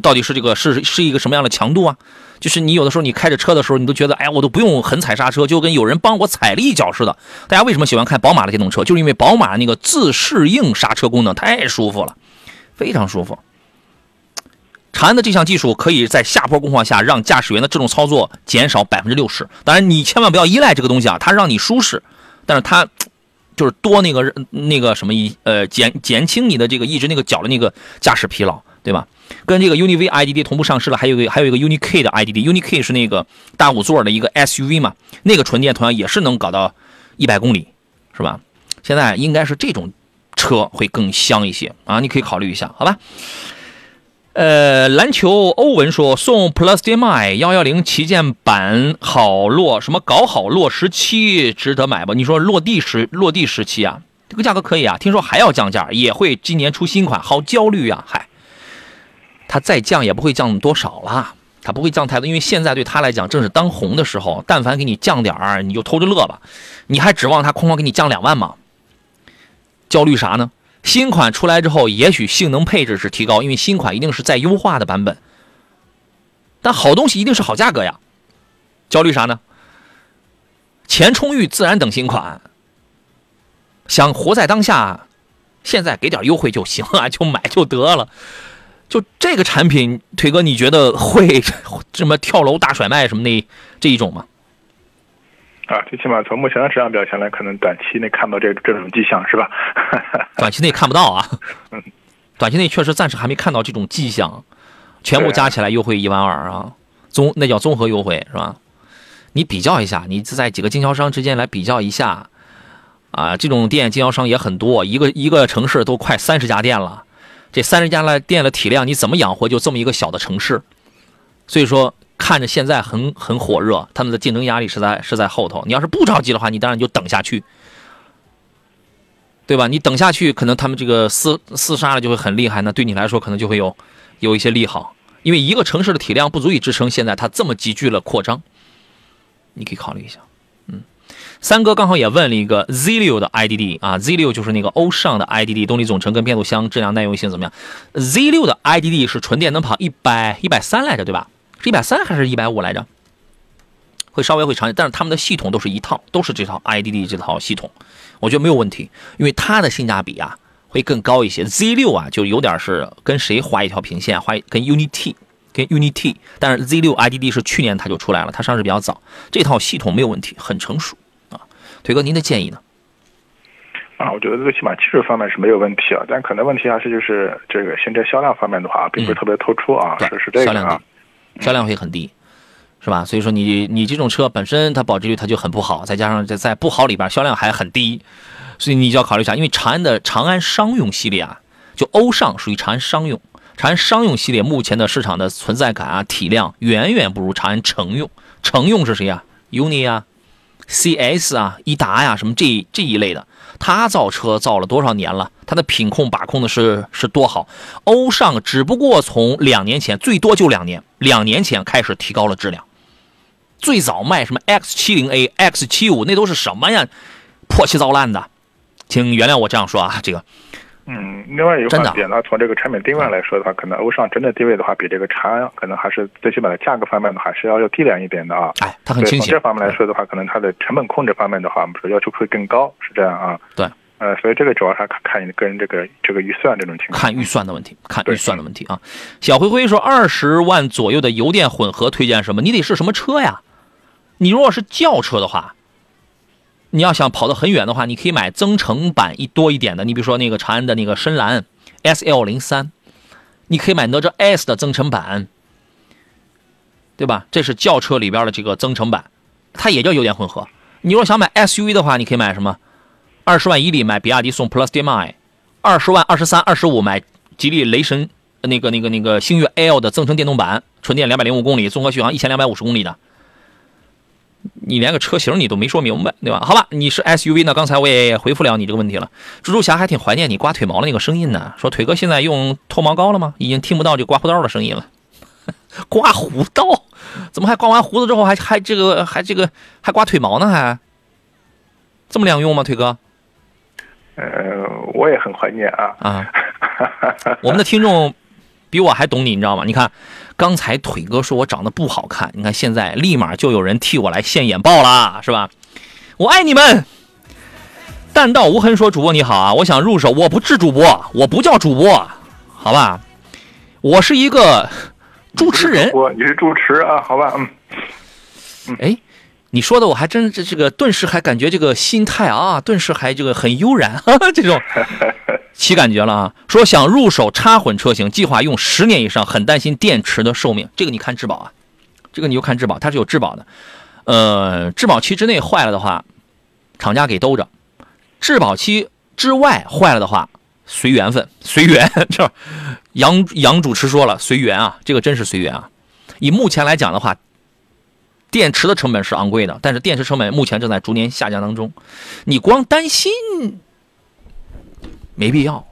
Speaker 1: 到底是这个是是一个什么样的强度啊？就是你有的时候你开着车的时候，你都觉得哎，我都不用狠踩刹车，就跟有人帮我踩了一脚似的。大家为什么喜欢看宝马的电动车？就是因为宝马那个自适应刹车功能太舒服了，非常舒服。长安的这项技术可以在下坡工况下让驾驶员的这种操作减少百分之六十。当然，你千万不要依赖这个东西啊，它让你舒适，但是它就是多那个那个什么一呃减减轻你的这个一直那个脚的那个驾驶疲劳，对吧？跟这个 UNI-V IDD 同步上市了，还有一个还有一个 UNI-K 的 IDD，UNI-K 是那个大五座的一个 SUV 嘛，那个纯电同样也是能搞到一百公里，是吧？现在应该是这种车会更香一些啊，你可以考虑一下，好吧？呃，篮球欧文说送 Plus DMI 幺幺零旗舰版好落什么搞好落时期值得买吧？你说落地时落地时期啊，这个价格可以啊，听说还要降价，也会今年出新款，好焦虑啊，嗨。它再降也不会降多少了，它不会降太多，因为现在对他来讲正是当红的时候。但凡给你降点儿，你就偷着乐吧。你还指望它哐哐给你降两万吗？焦虑啥呢？新款出来之后，也许性能配置是提高，因为新款一定是在优化的版本。但好东西一定是好价格呀。焦虑啥呢？钱充裕自然等新款。想活在当下，现在给点优惠就行啊，就买就得了。就这个产品，腿哥，你觉得会 什么跳楼大甩卖什么的这一种吗？
Speaker 2: 啊，最起码从目前的市场表现来，可能短期内看不到这这种迹象，是吧？
Speaker 1: 短期内看不到啊。嗯，短期内确实暂时还没看到这种迹象，全部加起来优惠一万二啊，综那叫综合优惠是吧？你比较一下，你在几个经销商之间来比较一下，啊，这种店经销商也很多，一个一个城市都快三十家店了。这三十家的店的体量，你怎么养活就这么一个小的城市？所以说，看着现在很很火热，他们的竞争压力是在是在后头。你要是不着急的话，你当然就等下去，对吧？你等下去，可能他们这个厮厮杀了就会很厉害，那对你来说可能就会有有一些利好，因为一个城市的体量不足以支撑现在它这么急剧的扩张，你可以考虑一下。嗯三哥刚好也问了一个 Z 六的 IDD 啊，Z 六就是那个欧尚的 IDD，动力总成跟变速箱质量耐用性怎么样？Z 六的 IDD 是纯电能跑一百一百三来着，对吧？是一百三还是一百五来着？会稍微会长一点，但是他们的系统都是一套，都是这套 IDD 这套系统，我觉得没有问题，因为它的性价比啊会更高一些。Z 六啊就有点是跟谁划一条平线，划跟 UNI-T 跟 UNI-T，但是 Z 六 IDD 是去年它就出来了，它上市比较早，这套系统没有问题，很成熟啊。腿哥，您的建议呢？
Speaker 2: 啊，我觉得最起码技术方面是没有问题啊，但可能问题还是就是这个现在销量方面的话，并不是特别突出啊，是是这个
Speaker 1: 啊，销量会很低，是吧？所以说你你这种车本身它保值率它就很不好，再加上在在不好里边销量还很低，所以你就要考虑一下，因为长安的长安商用系列啊，就欧尚属于长安商用，长安商用系列目前的市场的存在感啊体量远远不如长安乘用，乘用是谁呀？UNI 啊。C.S 啊，一达呀，什么这这一类的，他造车造了多少年了？他的品控把控的是是多好？欧尚只不过从两年前，最多就两年，两年前开始提高了质量。最早卖什么 X 七零 A、X 七五，那都是什么呀？破七糟烂的，请原谅我这样说啊，这个
Speaker 2: 嗯，另外一个点呢，从这个产品定位来说的话，可能欧尚真的定位的话，比这个长安可能还是最起码的价格方面的话，是要要低廉一点的啊。
Speaker 1: 哎，它很清晰。
Speaker 2: 从这方面来说的话，可能它的成本控制方面的话，我们说要求会更高，是这样啊。
Speaker 1: 对。
Speaker 2: 呃，所以这个主要还看看你个人这个这个预算这种情况。
Speaker 1: 看预算的问题，看预算的问题啊。小灰灰说，二十万左右的油电混合推荐什么？你得是什么车呀？你如果是轿车的话，你要想跑得很远的话，你可以买增程版一多一点的。你比如说那个长安的那个深蓝 S L 零三，你可以买哪吒 S 的增程版，对吧？这是轿车里边的这个增程版，它也叫油电混合。你如果想买 S U V 的话，你可以买什么？二十万以里买比亚迪宋 Plus DM-i，二十万、二十三、二十五买吉利雷神那个、那个、那个星越 L 的增程电动版，纯电两百零五公里，综合续航一千两百五十公里的。你连个车型你都没说明白，对吧？好吧，你是 SUV 呢？刚才我也回复了你这个问题了。蜘蛛侠还挺怀念你刮腿毛的那个声音呢。说腿哥现在用脱毛膏了吗？已经听不到这刮胡刀的声音了。刮胡刀？怎么还刮完胡子之后还还这个还这个还刮腿毛呢？还这么两用吗？腿哥？
Speaker 2: 呃，我也很怀念啊
Speaker 1: 啊！我们的听众比我还懂你，你知道吗？你看，刚才腿哥说我长得不好看，你看现在立马就有人替我来现眼报了，是吧？我爱你们！弹道无痕说：“主播你好啊，我想入手，我不是主播，我不叫主播，好吧？我是一个主持人。
Speaker 2: 我你是主持啊？好吧，嗯，
Speaker 1: 哎。”你说的我还真这这个顿时还感觉这个心态啊，顿时还这个很悠然，这种 起感觉了啊。说想入手插混车型，计划用十年以上，很担心电池的寿命。这个你看质保啊，这个你就看质保，它是有质保的。呃，质保期之内坏了的话，厂家给兜着；质保期之外坏了的话，随缘分，随缘。这杨杨主持说了，随缘啊，这个真是随缘啊。以目前来讲的话。电池的成本是昂贵的，但是电池成本目前正在逐年下降当中。你光担心没必要，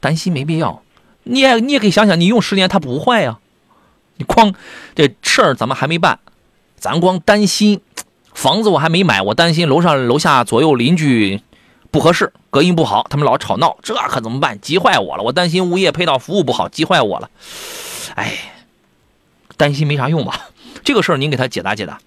Speaker 1: 担心没必要。你也你也可以想想，你用十年它不坏呀。你光这事儿咱们还没办，咱光担心房子我还没买，我担心楼上楼下左右邻居不合适，隔音不好，他们老吵闹，这可怎么办？急坏我了！我担心物业配套服务不好，急坏我了。哎，担心没啥用吧？这个事儿您给他解答解答，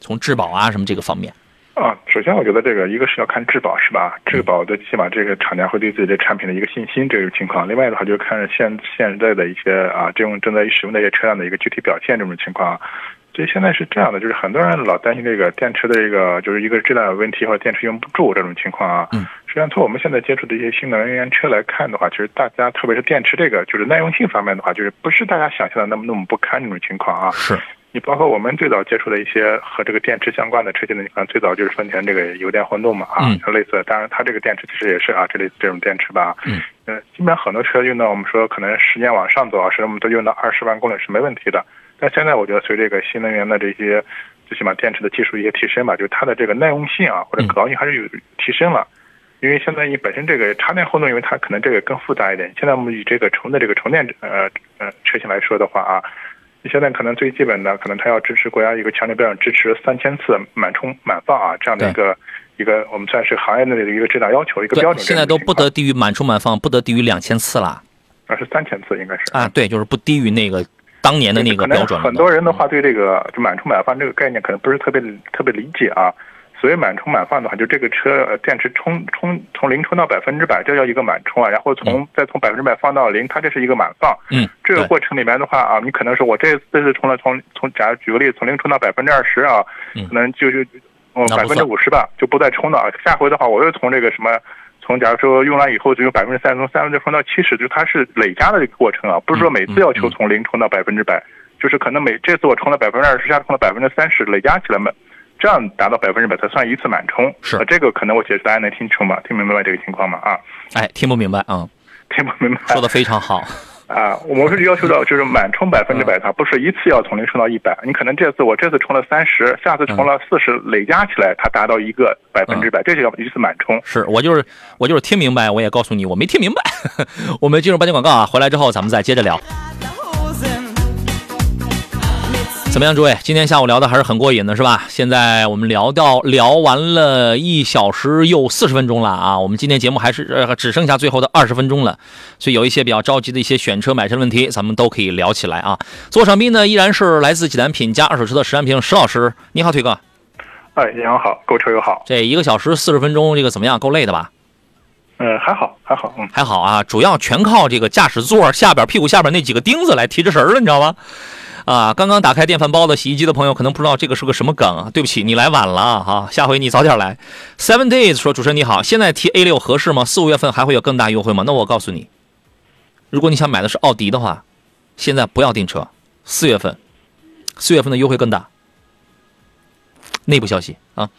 Speaker 1: 从质保啊什么这个方面
Speaker 2: 啊，首先我觉得这个一个是要看质保是吧？质保的起码这个厂家会对自己的产品的一个信心这个情况。另外的话就是看现现在的一些啊这种正在使用的一些车辆的一个具体表现这种情况。所以现在是这样的，就是很多人老担心这个电池的一个就是一个质量有问题或者电池用不住这种情况啊。
Speaker 1: 嗯。
Speaker 2: 实际上从我们现在接触的一些新能源车来看的话，其实大家特别是电池这个就是耐用性方面的话，就是不是大家想象的那么那么不堪这种情况啊。
Speaker 1: 是。
Speaker 2: 你包括我们最早接触的一些和这个电池相关的车型的，你看最早就是丰田这个油电混动嘛啊，像类似，当然它这个电池其实也是啊，这类似这种电池吧，
Speaker 1: 嗯，
Speaker 2: 呃，基本上很多车用到我们说可能十年往上走啊，是我们都用到二十万公里是没问题的。但现在我觉得随这个新能源的这些最起码电池的技术一些提升吧，就是它的这个耐用性啊或者可靠性还是有提升了。因为现在你本身这个插电混动，因为它可能这个更复杂一点。现在我们以这个纯的这个充电呃呃车型来说的话啊。你现在可能最基本的，可能它要支持国家一个强制标准，支持三千次满充满放啊，这样的一个一个我们算是行业内的一个质量要求，一个标准。
Speaker 1: 现在都不得低于满充满放，不得低于两千次了。
Speaker 2: 啊，是三千次应该是。
Speaker 1: 啊，对，就是不低于那个当年的那个标准。
Speaker 2: 很多人的话对这个就满充满放这个概念可能不是特别特别理解啊。所谓满充满放的话，就这个车电池充充从零充到百分之百，这叫一个满充啊。然后从再从百分之百放到零，它这是一个满放。
Speaker 1: 嗯，
Speaker 2: 这个过程里面的话啊，你可能是我这这次充了从从假如举个例子，从零充到百分之二十啊，可能就是哦百分之五十吧，就不再充了。下回的话，我又从这个什么，从假如说用完以后就有百分之三，从三分之充到七十，就它是累加的一个过程啊，不是说每次要求从零充到百分之百，就是可能每这次我充了百分之二十，下次充了百分之三十，累加起来嘛。这样达到百分之百才算一次满充，
Speaker 1: 是
Speaker 2: 这个可能我解释大家能听清吗？听明白这个情况吗？啊，
Speaker 1: 哎，听不明白啊，
Speaker 2: 听不明白，
Speaker 1: 说的非常好
Speaker 2: 啊。我们是要求到就是满充百分之百，它不是一次要从零充到一百。你可能这次我这次充了三十，下次充了四十，累加起来它达到一个百分之百，这就叫一次满充。
Speaker 1: 是我就是我就是听明白，我也告诉你我没听明白。我们进入半天广告啊，回来之后咱们再接着聊。怎么样，诸位？今天下午聊的还是很过瘾的，是吧？现在我们聊到聊完了一小时又四十分钟了啊！我们今天节目还是呃只剩下最后的二十分钟了，所以有一些比较着急的一些选车买车的问题，咱们都可以聊起来啊！座上宾呢依然是来自济南品家二手车的石安平石老师，你好，腿哥。
Speaker 2: 哎，你好，购车友好。
Speaker 1: 这一个小时四十分钟，这个怎么样？够累的吧？
Speaker 2: 呃，还好，还好，嗯，
Speaker 1: 还好啊。主要全靠这个驾驶座下边屁股下边那几个钉子来提着神儿了，你知道吗？啊，刚刚打开电饭煲的洗衣机的朋友可能不知道这个是个什么梗，对不起，你来晚了哈，下回你早点来。Seven Days 说主持人你好，现在提 A 六合适吗？四五月份还会有更大优惠吗？那我告诉你，如果你想买的是奥迪的话，现在不要订车，四月份，四月份的优惠更大。内部消息啊，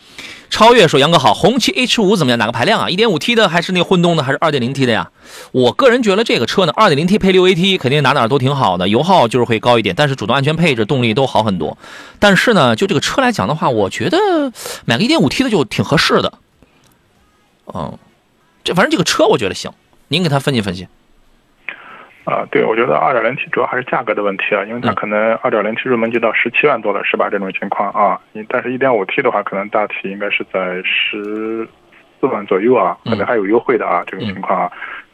Speaker 1: 超越说杨哥好，红旗 H 五怎么样？哪个排量啊？一点五 T 的还是那个混动的，还是二点零 T 的呀？我个人觉得这个车呢，二点零 T 配六 AT 肯定哪哪都挺好的，油耗就是会高一点，但是主动安全配置、动力都好很多。但是呢，就这个车来讲的话，我觉得买个一点五 T 的就挺合适的。嗯，这反正这个车我觉得行，您给他分析分析。
Speaker 2: 啊，对，我觉得二点零 T 主要还是价格的问题啊，因为它可能二点零 T 入门就到十七万多了，是吧？这种情况啊，但是一点五 T 的话，可能大体应该是在十四万左右啊，可能还有优惠的啊，这种情况啊，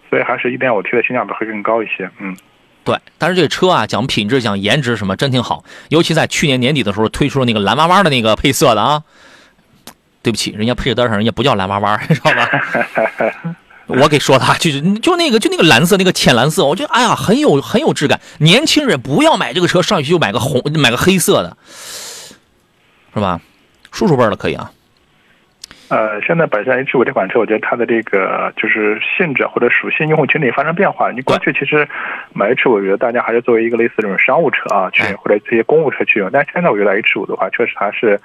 Speaker 2: 所以还是一点五 T 的性价比会更高一些。嗯，
Speaker 1: 对，但是这车啊，讲品质、讲颜值什么，真挺好，尤其在去年年底的时候推出了那个蓝娃娃的那个配色的啊，对不起，人家配置单上人家不叫蓝娃娃，知道吧？我给说他就是就那个就那个蓝色那个浅蓝色，我觉得哎呀很有很有质感。年轻人不要买这个车，上去就买个红买个黑色的，是吧？叔叔辈的可以啊。
Speaker 2: 呃，现在本身 H 五这款车，我觉得它的这个就是性质或者属性、用户群体发生变化。你过去其实买 H 五，我觉得大家还是作为一个类似这种商务车啊去或者这些公务车去用。但现在我觉得 H 五的话，确实还是。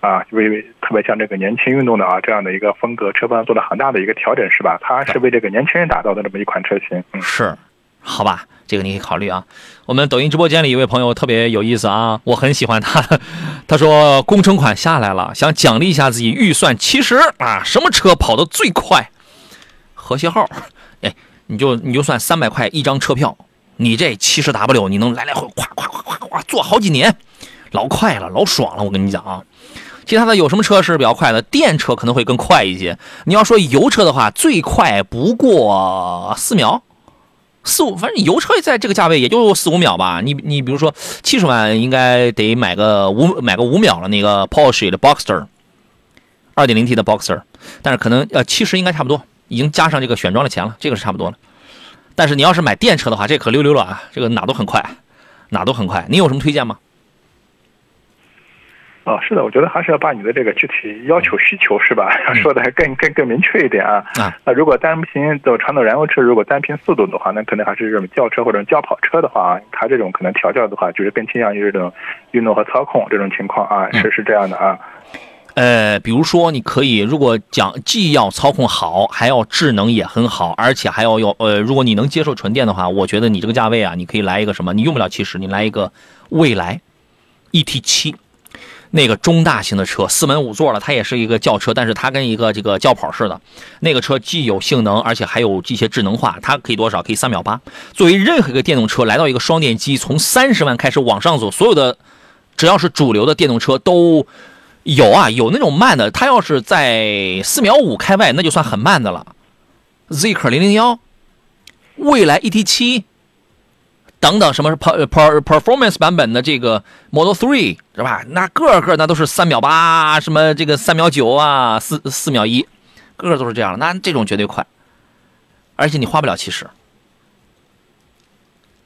Speaker 2: 啊，为特别像这个年轻运动的啊这样的一个风格，车方做了很大的一个调整，是吧？它是为这个年轻人打造的这么一款车型。
Speaker 1: 嗯，是，好吧，这个你可以考虑啊。我们抖音直播间里一位朋友特别有意思啊，我很喜欢他。他说工程款下来了，想奖励一下自己，预算七十啊，什么车跑得最快？和谐号，哎，你就你就算三百块一张车票，你这七十 W 你能来来回咵咵咵咵咵坐好几年，老快了，老爽了，我跟你讲啊。其他的有什么车是比较快的？电车可能会更快一些。你要说油车的话，最快不过四秒，四五，反正油车在这个价位也就四五秒吧。你你比如说七十万应该得买个五买个五秒了，那个 Porsche 的 Boxer，二点零 T 的 Boxer，但是可能呃七十应该差不多，已经加上这个选装的钱了，这个是差不多了。但是你要是买电车的话，这可溜溜了啊，这个哪都很快，哪都很快。你有什么推荐吗？
Speaker 2: 哦，是的，我觉得还是要把你的这个具体要求需求是吧，说的还更更更明确一点啊。啊，那如果单凭走传统燃油车，如果单凭速度的话，那可能还是这种轿车或者轿跑车的话，它这种可能调教的话，就是更倾向于这种运动和操控这种情况啊，是是这样的啊。
Speaker 1: 呃，比如说你可以，如果讲既要操控好，还要智能也很好，而且还要有呃，如果你能接受纯电的话，我觉得你这个价位啊，你可以来一个什么？你用不了七十，你来一个蔚来 ET 七。那个中大型的车，四门五座了，它也是一个轿车，但是它跟一个这个轿跑似的。那个车既有性能，而且还有一些智能化，它可以多少？可以三秒八。作为任何一个电动车来到一个双电机，从三十万开始往上走，所有的只要是主流的电动车都有啊，有那种慢的，它要是在四秒五开外，那就算很慢的了。Zeekr 零零幺，蔚来 ET 七。等等，什么是 per per performance 版本的这个 Model Three 是吧？那个个那都是三秒八，什么这个三秒九啊，四四秒一，个个都是这样。那这种绝对快，而且你花不了七十。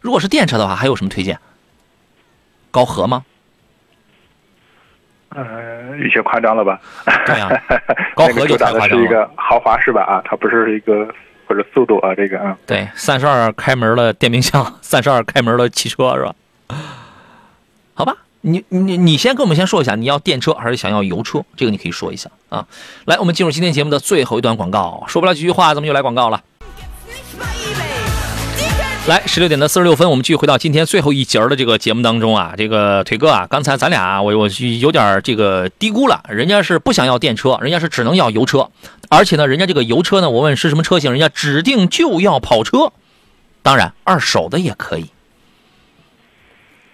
Speaker 1: 如果是电车的话，还有什么推荐？高和吗？
Speaker 2: 呃，有些夸张了吧？
Speaker 1: 对呀，高和 就
Speaker 2: 太夸张了。是一个豪华是吧？啊，它不是一个。或者速度啊，这个啊，
Speaker 1: 对，三十二开门的电冰箱，三十二开门的汽车是吧？好吧，你你你先跟我们先说一下，你要电车还是想要油车？这个你可以说一下啊。来，我们进入今天节目的最后一段广告，说不了几句话，咱们就来广告了。来，十六点的四十六分，我们继续回到今天最后一节的这个节目当中啊。这个腿哥啊，刚才咱俩我我有点这个低估了，人家是不想要电车，人家是只能要油车，而且呢，人家这个油车呢，我问是什么车型，人家指定就要跑车，当然二手的也可以。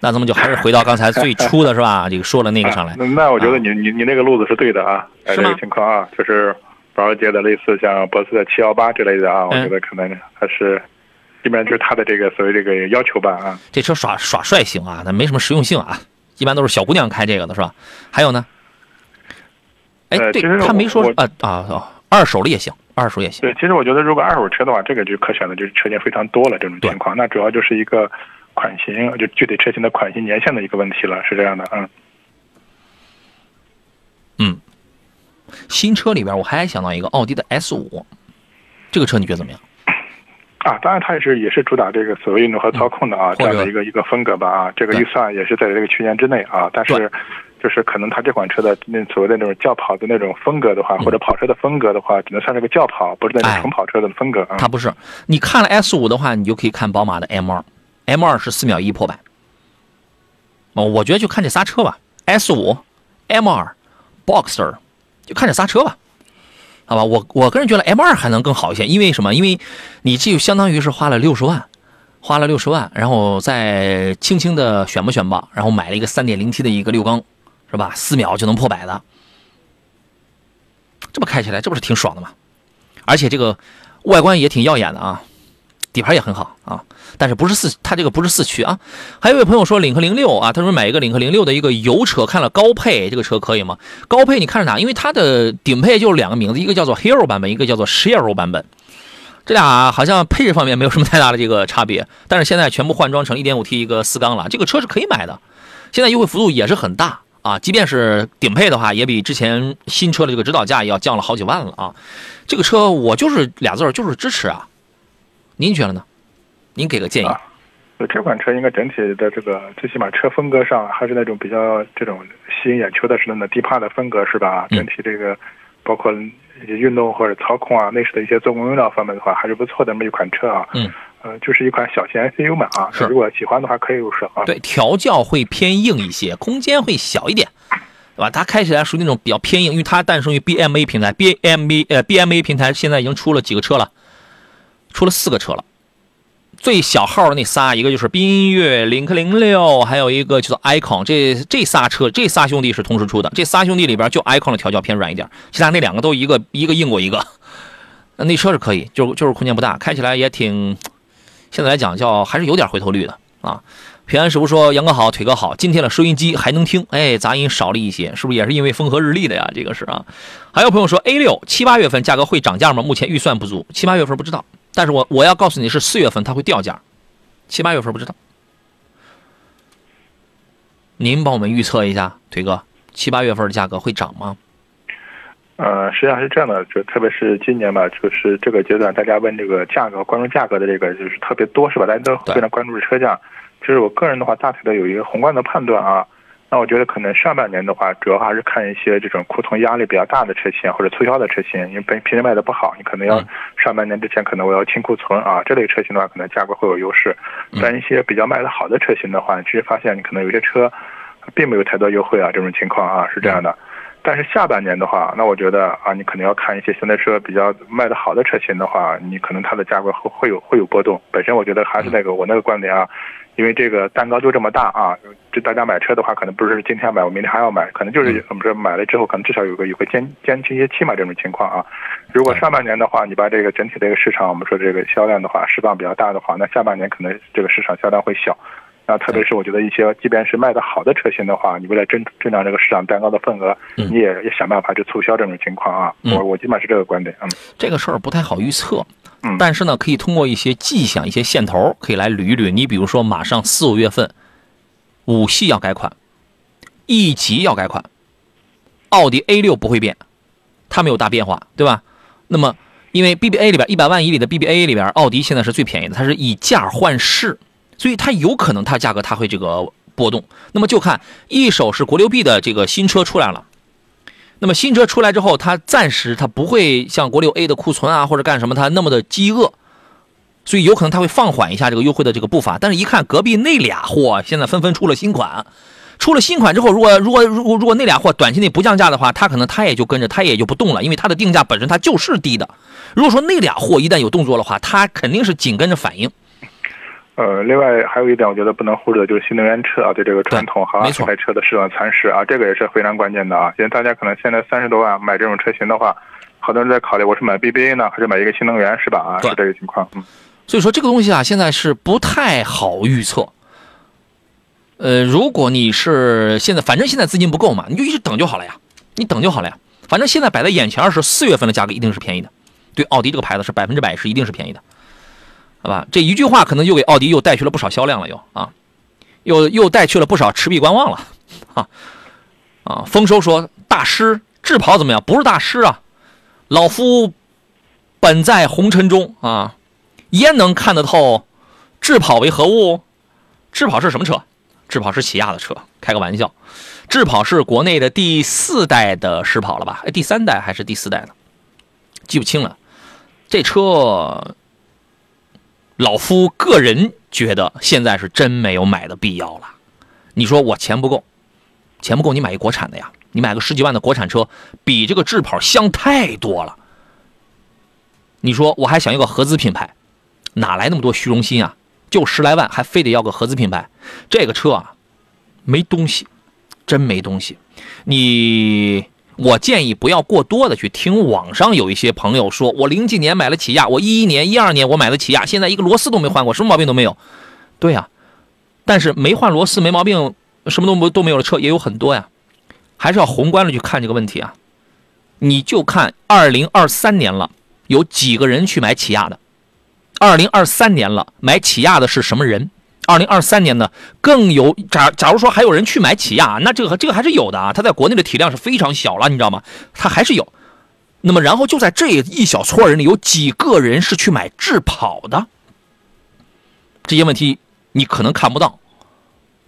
Speaker 1: 那咱们就还是回到刚才最初的是吧？这个说了那个上来。
Speaker 2: 那我觉得你你你那个路子是对的啊，这个情况啊，就是保时捷的类似像博斯的七幺八之类的啊，我觉得可能还是，基本上就是它的这个所谓这个要求吧啊。
Speaker 1: 这车耍耍帅行啊，那没什么实用性啊，一般都是小姑娘开这个的是吧？还有呢？哎，对他没说啊啊啊，二手的也行，二手也行。
Speaker 2: 对，其实我觉得如果二手车的话，这个就可选的就是车型非常多了这种情况，那主要就是一个。款型就具体车型的款型年限的一个问题了，是这样的，嗯，
Speaker 1: 嗯，新车里边我还想到一个奥迪的 S 五，这个车你觉得怎么样？
Speaker 2: 啊，当然它也是也是主打这个所谓运动和操控的啊，这样的一个一个风格吧啊，这个预算也是在这个区间之内啊，但是就是可能它这款车的那所谓的那种轿跑的那种风格的话，或者跑车的风格的话，只能算是个轿跑，不是那种纯跑车的风格啊。
Speaker 1: 它不是，你看了 S 五的话，你就可以看宝马的 M 二。M 二是四秒一破百，哦，我觉得就看这刹车吧。S 五、M 二、Boxer，就看这刹车吧，好吧？我我个人觉得 M 二还能更好一些，因为什么？因为你这就相当于是花了六十万，花了六十万，然后再轻轻的选吧选吧，然后买了一个三点零 T 的一个六缸，是吧？四秒就能破百的，这么开起来这不是挺爽的吗？而且这个外观也挺耀眼的啊，底盘也很好啊。但是不是四，它这个不是四驱啊。还有一位朋友说领克零六啊，他说买一个领克零六的一个油车，看了高配这个车可以吗？高配你看着哪？因为它的顶配就是两个名字，一个叫做 Hero 版本，一个叫做 Shero 版本。这俩好像配置方面没有什么太大的这个差别，但是现在全部换装成 1.5T 一个四缸了，这个车是可以买的。现在优惠幅度也是很大啊，即便是顶配的话，也比之前新车的这个指导价要降了好几万了啊。这个车我就是俩字儿，就是支持啊。您觉得呢？您给个建议啊？
Speaker 2: 这款车应该整体的这个最起码车风格上还是那种比较这种吸引眼球的是那种低趴的风格是吧？整体这个包括一些运动或者操控啊，内饰的一些做工用料方面的话还是不错的那么一款车啊。
Speaker 1: 嗯，
Speaker 2: 呃，就是一款小型 SUV 嘛啊。
Speaker 1: 是。
Speaker 2: 如果喜欢的话可以入手啊。
Speaker 1: 对，调教会偏硬一些，空间会小一点，对吧？它开起来属于那种比较偏硬，因为它诞生于 BMA 平台，BMA 呃 BMA 平台现在已经出了几个车了，出了四个车了。最小号的那仨，一个就是缤越、领克零六，还有一个叫做 icon。这这仨车，这仨兄弟是同时出的。这仨兄弟里边，就 icon 的调教偏软一点，其他那两个都一个一个硬过一个。那车是可以，就就是空间不大，开起来也挺。现在来讲叫还是有点回头率的啊。平安师傅说：“杨哥好，腿哥好，今天的收音机还能听，哎，杂音少了一些，是不是也是因为风和日丽的呀？这个是啊。”还有朋友说：“A 六七八月份价格会涨价吗？目前预算不足，七八月份不知道。”但是我我要告诉你是四月份它会掉价，七八月份不知道。您帮我们预测一下，腿哥，七八月份的价格会涨吗？
Speaker 2: 呃，实际上是这样的，就特别是今年吧，就是这个阶段，大家问这个价格，关注价格的这个就是特别多，是吧？大家都非常关注车价。就是我个人的话，大体的有一个宏观的判断啊。那我觉得可能上半年的话，主要还是看一些这种库存压力比较大的车型或者促销的车型，因为本平时卖的不好，你可能要上半年之前可能我要清库存啊。这类车型的话，可能价格会有优势。但一些比较卖的好的车型的话，其实发现你可能有些车并没有太多优惠啊，这种情况啊是这样的。但是下半年的话，那我觉得啊，你可能要看一些现在车比较卖的好的车型的话，你可能它的价格会会有会有波动。本身我觉得还是那个我那个观点啊。因为这个蛋糕就这么大啊，这大家买车的话，可能不是今天买，我明天还要买，可能就是我们说买了之后，可能至少有个有个间间歇期嘛，这种情况啊。如果上半年的话，你把这个整体的一个市场，我们说这个销量的话，释放比较大的话，那下半年可能这个市场销量会小。那特别是我觉得一些，即便是卖的好的车型的话，你为了增增长这个市场蛋糕的份额，你也也想办法去促销这种情况啊。我我基本上是这个观点。嗯，
Speaker 1: 这个事儿不太好预测。但是呢，可以通过一些迹象、一些线头，可以来捋一捋。你比如说，马上四五月份，五系要改款，E 级要改款，奥迪 A 六不会变，它没有大变化，对吧？那么，因为 BBA 里边一百万以里的 BBA 里边，奥迪现在是最便宜的，它是以价换市，所以它有可能它价格它会这个波动。那么就看一手是国六 B 的这个新车出来了。那么新车出来之后，它暂时它不会像国六 A 的库存啊或者干什么，它那么的饥饿，所以有可能它会放缓一下这个优惠的这个步伐。但是，一看隔壁那俩货现在纷纷出了新款，出了新款之后，如果如果如果如果那俩货短期内不降价的话，它可能它也就跟着它也就不动了，因为它的定价本身它就是低的。如果说那俩货一旦有动作的话，它肯定是紧跟着反应。
Speaker 2: 呃，另外还有一点，我觉得不能忽略的就是新能源车啊，对这个传统和这台车的市场蚕食啊，这个也是非常关键的啊。因为大家可能现在三十多万买这种车型的话，好多人在考虑我是买 BBA 呢，还是买一个新能源，是吧？啊，是这个情况。嗯，
Speaker 1: 所以说这个东西啊，现在是不太好预测。呃，如果你是现在，反正现在资金不够嘛，你就一直等就好了呀，你等就好了呀。反正现在摆在眼前是四月份的价格一定是便宜的，对奥迪这个牌子是百分之百是一定是便宜的。好吧，这一句话可能又给奥迪又带去了不少销量了，又啊，又又带去了不少持币观望了，啊啊！丰收说大师智跑怎么样？不是大师啊，老夫本在红尘中啊，焉能看得透智跑为何物？智跑是什么车？智跑是起亚的车，开个玩笑。智跑是国内的第四代的狮跑了吧？哎，第三代还是第四代呢？记不清了。这车。老夫个人觉得现在是真没有买的必要了。你说我钱不够，钱不够，你买一国产的呀？你买个十几万的国产车，比这个智跑香太多了。你说我还想要个合资品牌，哪来那么多虚荣心啊？就十来万，还非得要个合资品牌？这个车啊，没东西，真没东西。你。我建议不要过多的去听网上有一些朋友说，我零几年买了起亚，我一一年、一二年我买的起亚，现在一个螺丝都没换过，什么毛病都没有。对呀，但是没换螺丝没毛病，什么都没都没有的车也有很多呀，还是要宏观的去看这个问题啊。你就看二零二三年了，有几个人去买起亚的？二零二三年了，买起亚的是什么人？二零二三年呢，更有假假如说还有人去买起亚，那这个这个还是有的啊。它在国内的体量是非常小了，你知道吗？它还是有。那么然后就在这一小撮人里，有几个人是去买智跑的？这些问题你可能看不到，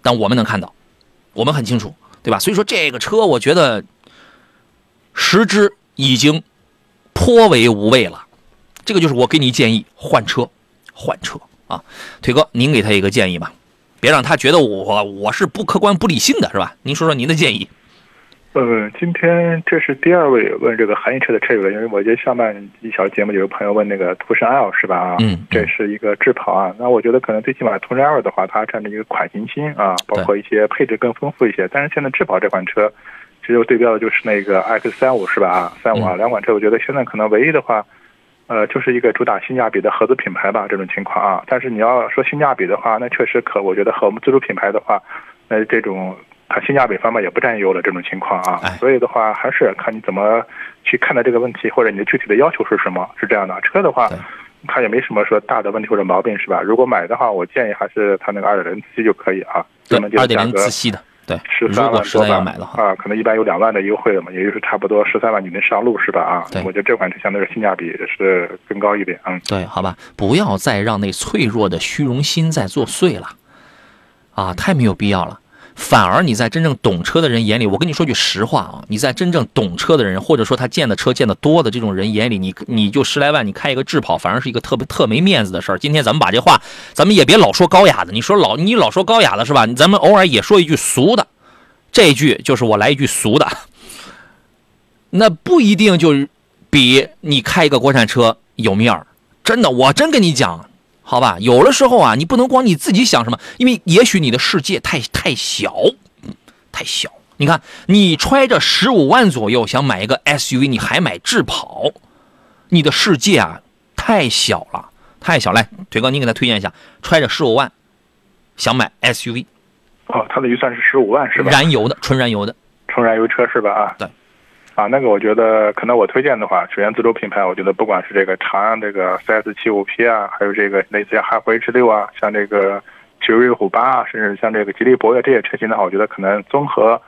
Speaker 1: 但我们能看到，我们很清楚，对吧？所以说这个车，我觉得十之已经颇为无味了。这个就是我给你建议，换车，换车。啊，腿哥，您给他一个建议吧，别让他觉得我我是不客观、不理性的，是吧？您说说您的建议。
Speaker 2: 呃，今天这是第二位问这个韩系车的车友了，因为我觉得上半一小节目有个朋友问那个途胜 L 是吧？啊，
Speaker 1: 嗯，
Speaker 2: 这是一个智跑啊，那我觉得可能最起码途胜 L 的话，它占着一个款型新啊，包括一些配置更丰富一些。但是现在智跑这款车，其实对标的就是那个 X 三五是吧？啊，三五啊，两款车，我觉得现在可能唯一的话。呃，就是一个主打性价比的合资品牌吧，这种情况啊。但是你要说性价比的话，那确实可，我觉得和我们自主品牌的话，那这种它性价比方面也不占优了这种情况啊。所以的话，还是看你怎么去看待这个问题，或者你的具体的要求是什么，是这样的。车的话，它也没什么说大的问题或者毛病，是吧？如果买的话，我建议还是它那个二点零自吸就可以啊。
Speaker 1: 对，二点零自吸的。对，
Speaker 2: 十三万
Speaker 1: 多吧买的话
Speaker 2: 啊，可能一般有两万的优惠了嘛，也就是差不多十三万你能上路是吧？啊，我觉得这款车相对是性价比是更高一点嗯，
Speaker 1: 对，好吧，不要再让那脆弱的虚荣心在作祟了，啊，太没有必要了。反而你在真正懂车的人眼里，我跟你说句实话啊，你在真正懂车的人，或者说他见的车见的多的这种人眼里，你你就十来万，你开一个智跑，反而是一个特别特没面子的事儿。今天咱们把这话，咱们也别老说高雅的，你说老你老说高雅的是吧？咱们偶尔也说一句俗的，这句就是我来一句俗的，那不一定就比你开一个国产车有面儿。真的，我真跟你讲。好吧，有的时候啊，你不能光你自己想什么，因为也许你的世界太太小，太小。你看，你揣着十五万左右想买一个 SUV，你还买智跑，你的世界啊太小了，太小。来，腿哥，你给他推荐一下，揣着十五万想买 SUV。
Speaker 2: 哦，他的预算是十五万是吧？
Speaker 1: 燃油的，纯燃油的，
Speaker 2: 纯燃油车是吧？啊，
Speaker 1: 对。
Speaker 2: 啊，那个我觉得可能我推荐的话，首先自主品牌，我觉得不管是这个长安这个 CS 七五 P 啊，还有这个类似像哈弗 H 六啊，像这个奇瑞虎八啊，甚至像这个吉利博越这些车型的话，我觉得可能综合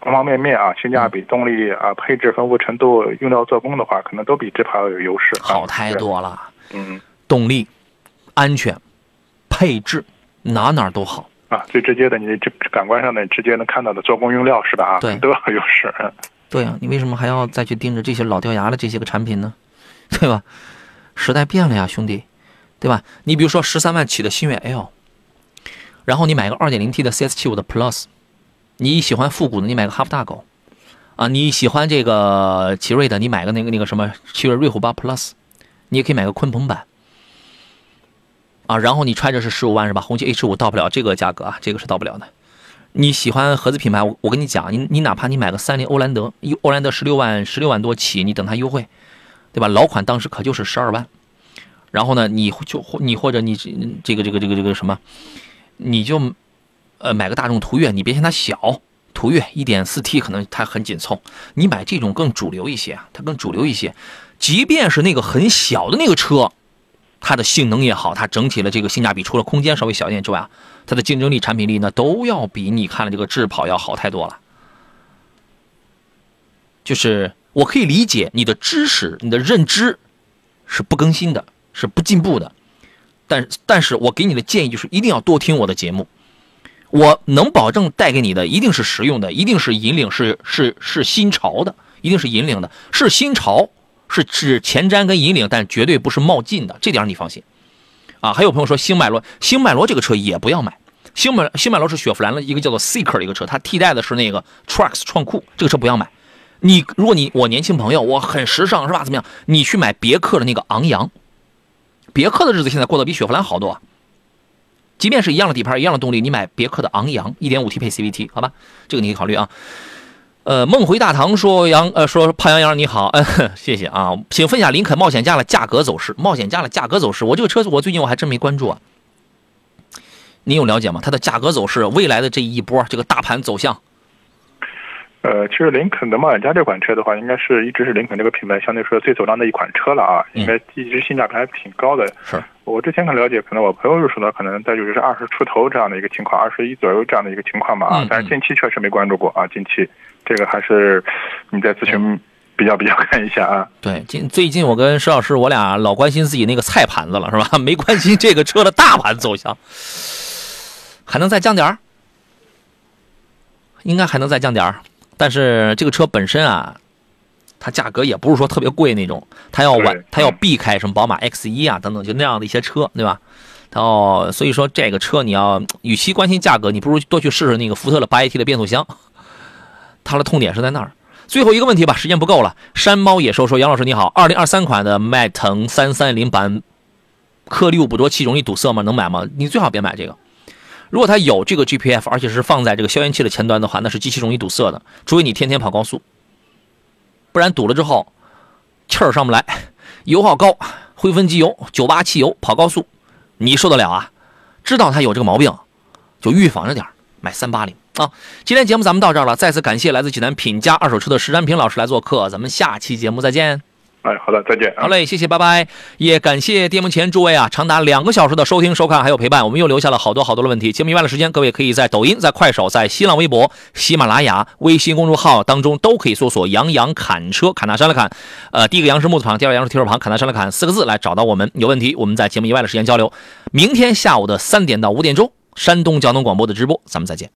Speaker 2: 方方面面啊，性价比、动力啊、配置丰富程度、用料做工的话，可能都比这牌有优势。
Speaker 1: 好太多了，
Speaker 2: 嗯，
Speaker 1: 动力、安全、配置，哪哪都好
Speaker 2: 啊。最直接的，你这感官上的直接能看到的做工、用料是吧？啊，
Speaker 1: 对，
Speaker 2: 都有优势。
Speaker 1: 对啊，你为什么还要再去盯着这些老掉牙的这些个产品呢？对吧？时代变了呀，兄弟，对吧？你比如说十三万起的星越 L，然后你买个二点零 T 的 CS 七五的 Plus，你喜欢复古的，你买个哈弗大狗，啊，你喜欢这个奇瑞的，你买个那个那个什么奇瑞瑞虎八 Plus，你也可以买个鲲鹏版，啊，然后你揣着是十五万是吧？红旗 H 五到不了这个价格啊，这个是到不了的。你喜欢合资品牌，我我跟你讲，你你哪怕你买个三菱欧蓝德，欧蓝德十六万十六万多起，你等它优惠，对吧？老款当时可就是十二万。然后呢，你就你或者你这个这个这个这个什么，你就呃买个大众途岳，你别嫌它小，途岳一点四 T 可能它很紧凑，你买这种更主流一些，它更主流一些。即便是那个很小的那个车，它的性能也好，它整体的这个性价比，除了空间稍微小一点之外，它的竞争力、产品力呢，都要比你看的这个智跑要好太多了。就是我可以理解你的知识、你的认知是不更新的。是不进步的，但但是我给你的建议就是一定要多听我的节目，我能保证带给你的一定是实用的，一定是引领，是是是新潮的，一定是引领的，是新潮，是指前瞻跟引领，但绝对不是冒进的，这点你放心。啊，还有朋友说星迈罗，星迈罗这个车也不要买，星买星买楼是雪佛兰的一个叫做 Seeker 的一个车，它替代的是那个 Trax 创酷，这个车不要买。你如果你我年轻朋友，我很时尚是吧？怎么样？你去买别克的那个昂扬。别克的日子现在过得比雪佛兰好多，即便是一样的底盘、一样的动力，你买别克的昂扬 1.5T 配 CVT，好吧，这个你可以考虑啊。呃，梦回大唐说杨呃说胖杨洋你好，嗯，谢谢啊，请分享林肯冒险家的价格走势。冒险家的价格走势，我这个车子我最近我还真没关注啊。你有了解吗？它的价格走势，未来的这一波这个大盘走向？
Speaker 2: 呃，其实林肯的冒险家这款车的话，应该是一直是林肯这个品牌相对说最走量的一款车了啊，应该一直性价比还挺高的。
Speaker 1: 是
Speaker 2: 我之前可了解，可能我朋友入手的可能在就是二十出头这样的一个情况，二十一左右这样的一个情况吧啊。但是近期确实没关注过啊，近期这个还是你在咨询比较比较看一下啊。
Speaker 1: 对，近最近我跟石老师我俩老关心自己那个菜盘子了是吧？没关心这个车的大盘走向，还能再降点儿？应该还能再降点儿。但是这个车本身啊，它价格也不是说特别贵那种，它要晚，它要避开什么宝马 X 一啊等等就那样的一些车，对吧？然后所以说这个车你要与其关心价格，你不如多去试试那个福特的八 AT 的变速箱，它的痛点是在那儿。最后一个问题吧，时间不够了。山猫野兽说：“杨老师你好，二零二三款的迈腾三三零版颗粒物捕捉器容易堵塞吗？能买吗？你最好别买这个。”如果它有这个 GPF，而且是放在这个消音器的前端的话，那是极其容易堵塞的。除非你天天跑高速，不然堵了之后气儿上不来，油耗高，灰分机油、九八汽油跑高速，你受得了啊？知道它有这个毛病，就预防着点买三八零啊。今天节目咱们到这儿了，再次感谢来自济南品家二手车的石占平老师来做客，咱们下期节目再见。
Speaker 2: 哎，好的，再见。
Speaker 1: 好嘞，谢谢，拜拜。也感谢电幕前诸位啊，长达两个小时的收听、收看还有陪伴，我们又留下了好多好多的问题。节目以外的时间，各位可以在抖音、在快手、在新浪微博、喜马拉雅、微信公众号当中都可以搜索“杨洋砍车”，砍大山了砍，呃，第一个杨是木字旁，第二个杨是提手旁，砍大山了砍四个字来找到我们。有问题，我们在节目以外的时间交流。明天下午的三点到五点钟，山东交通广播的直播，咱们再见。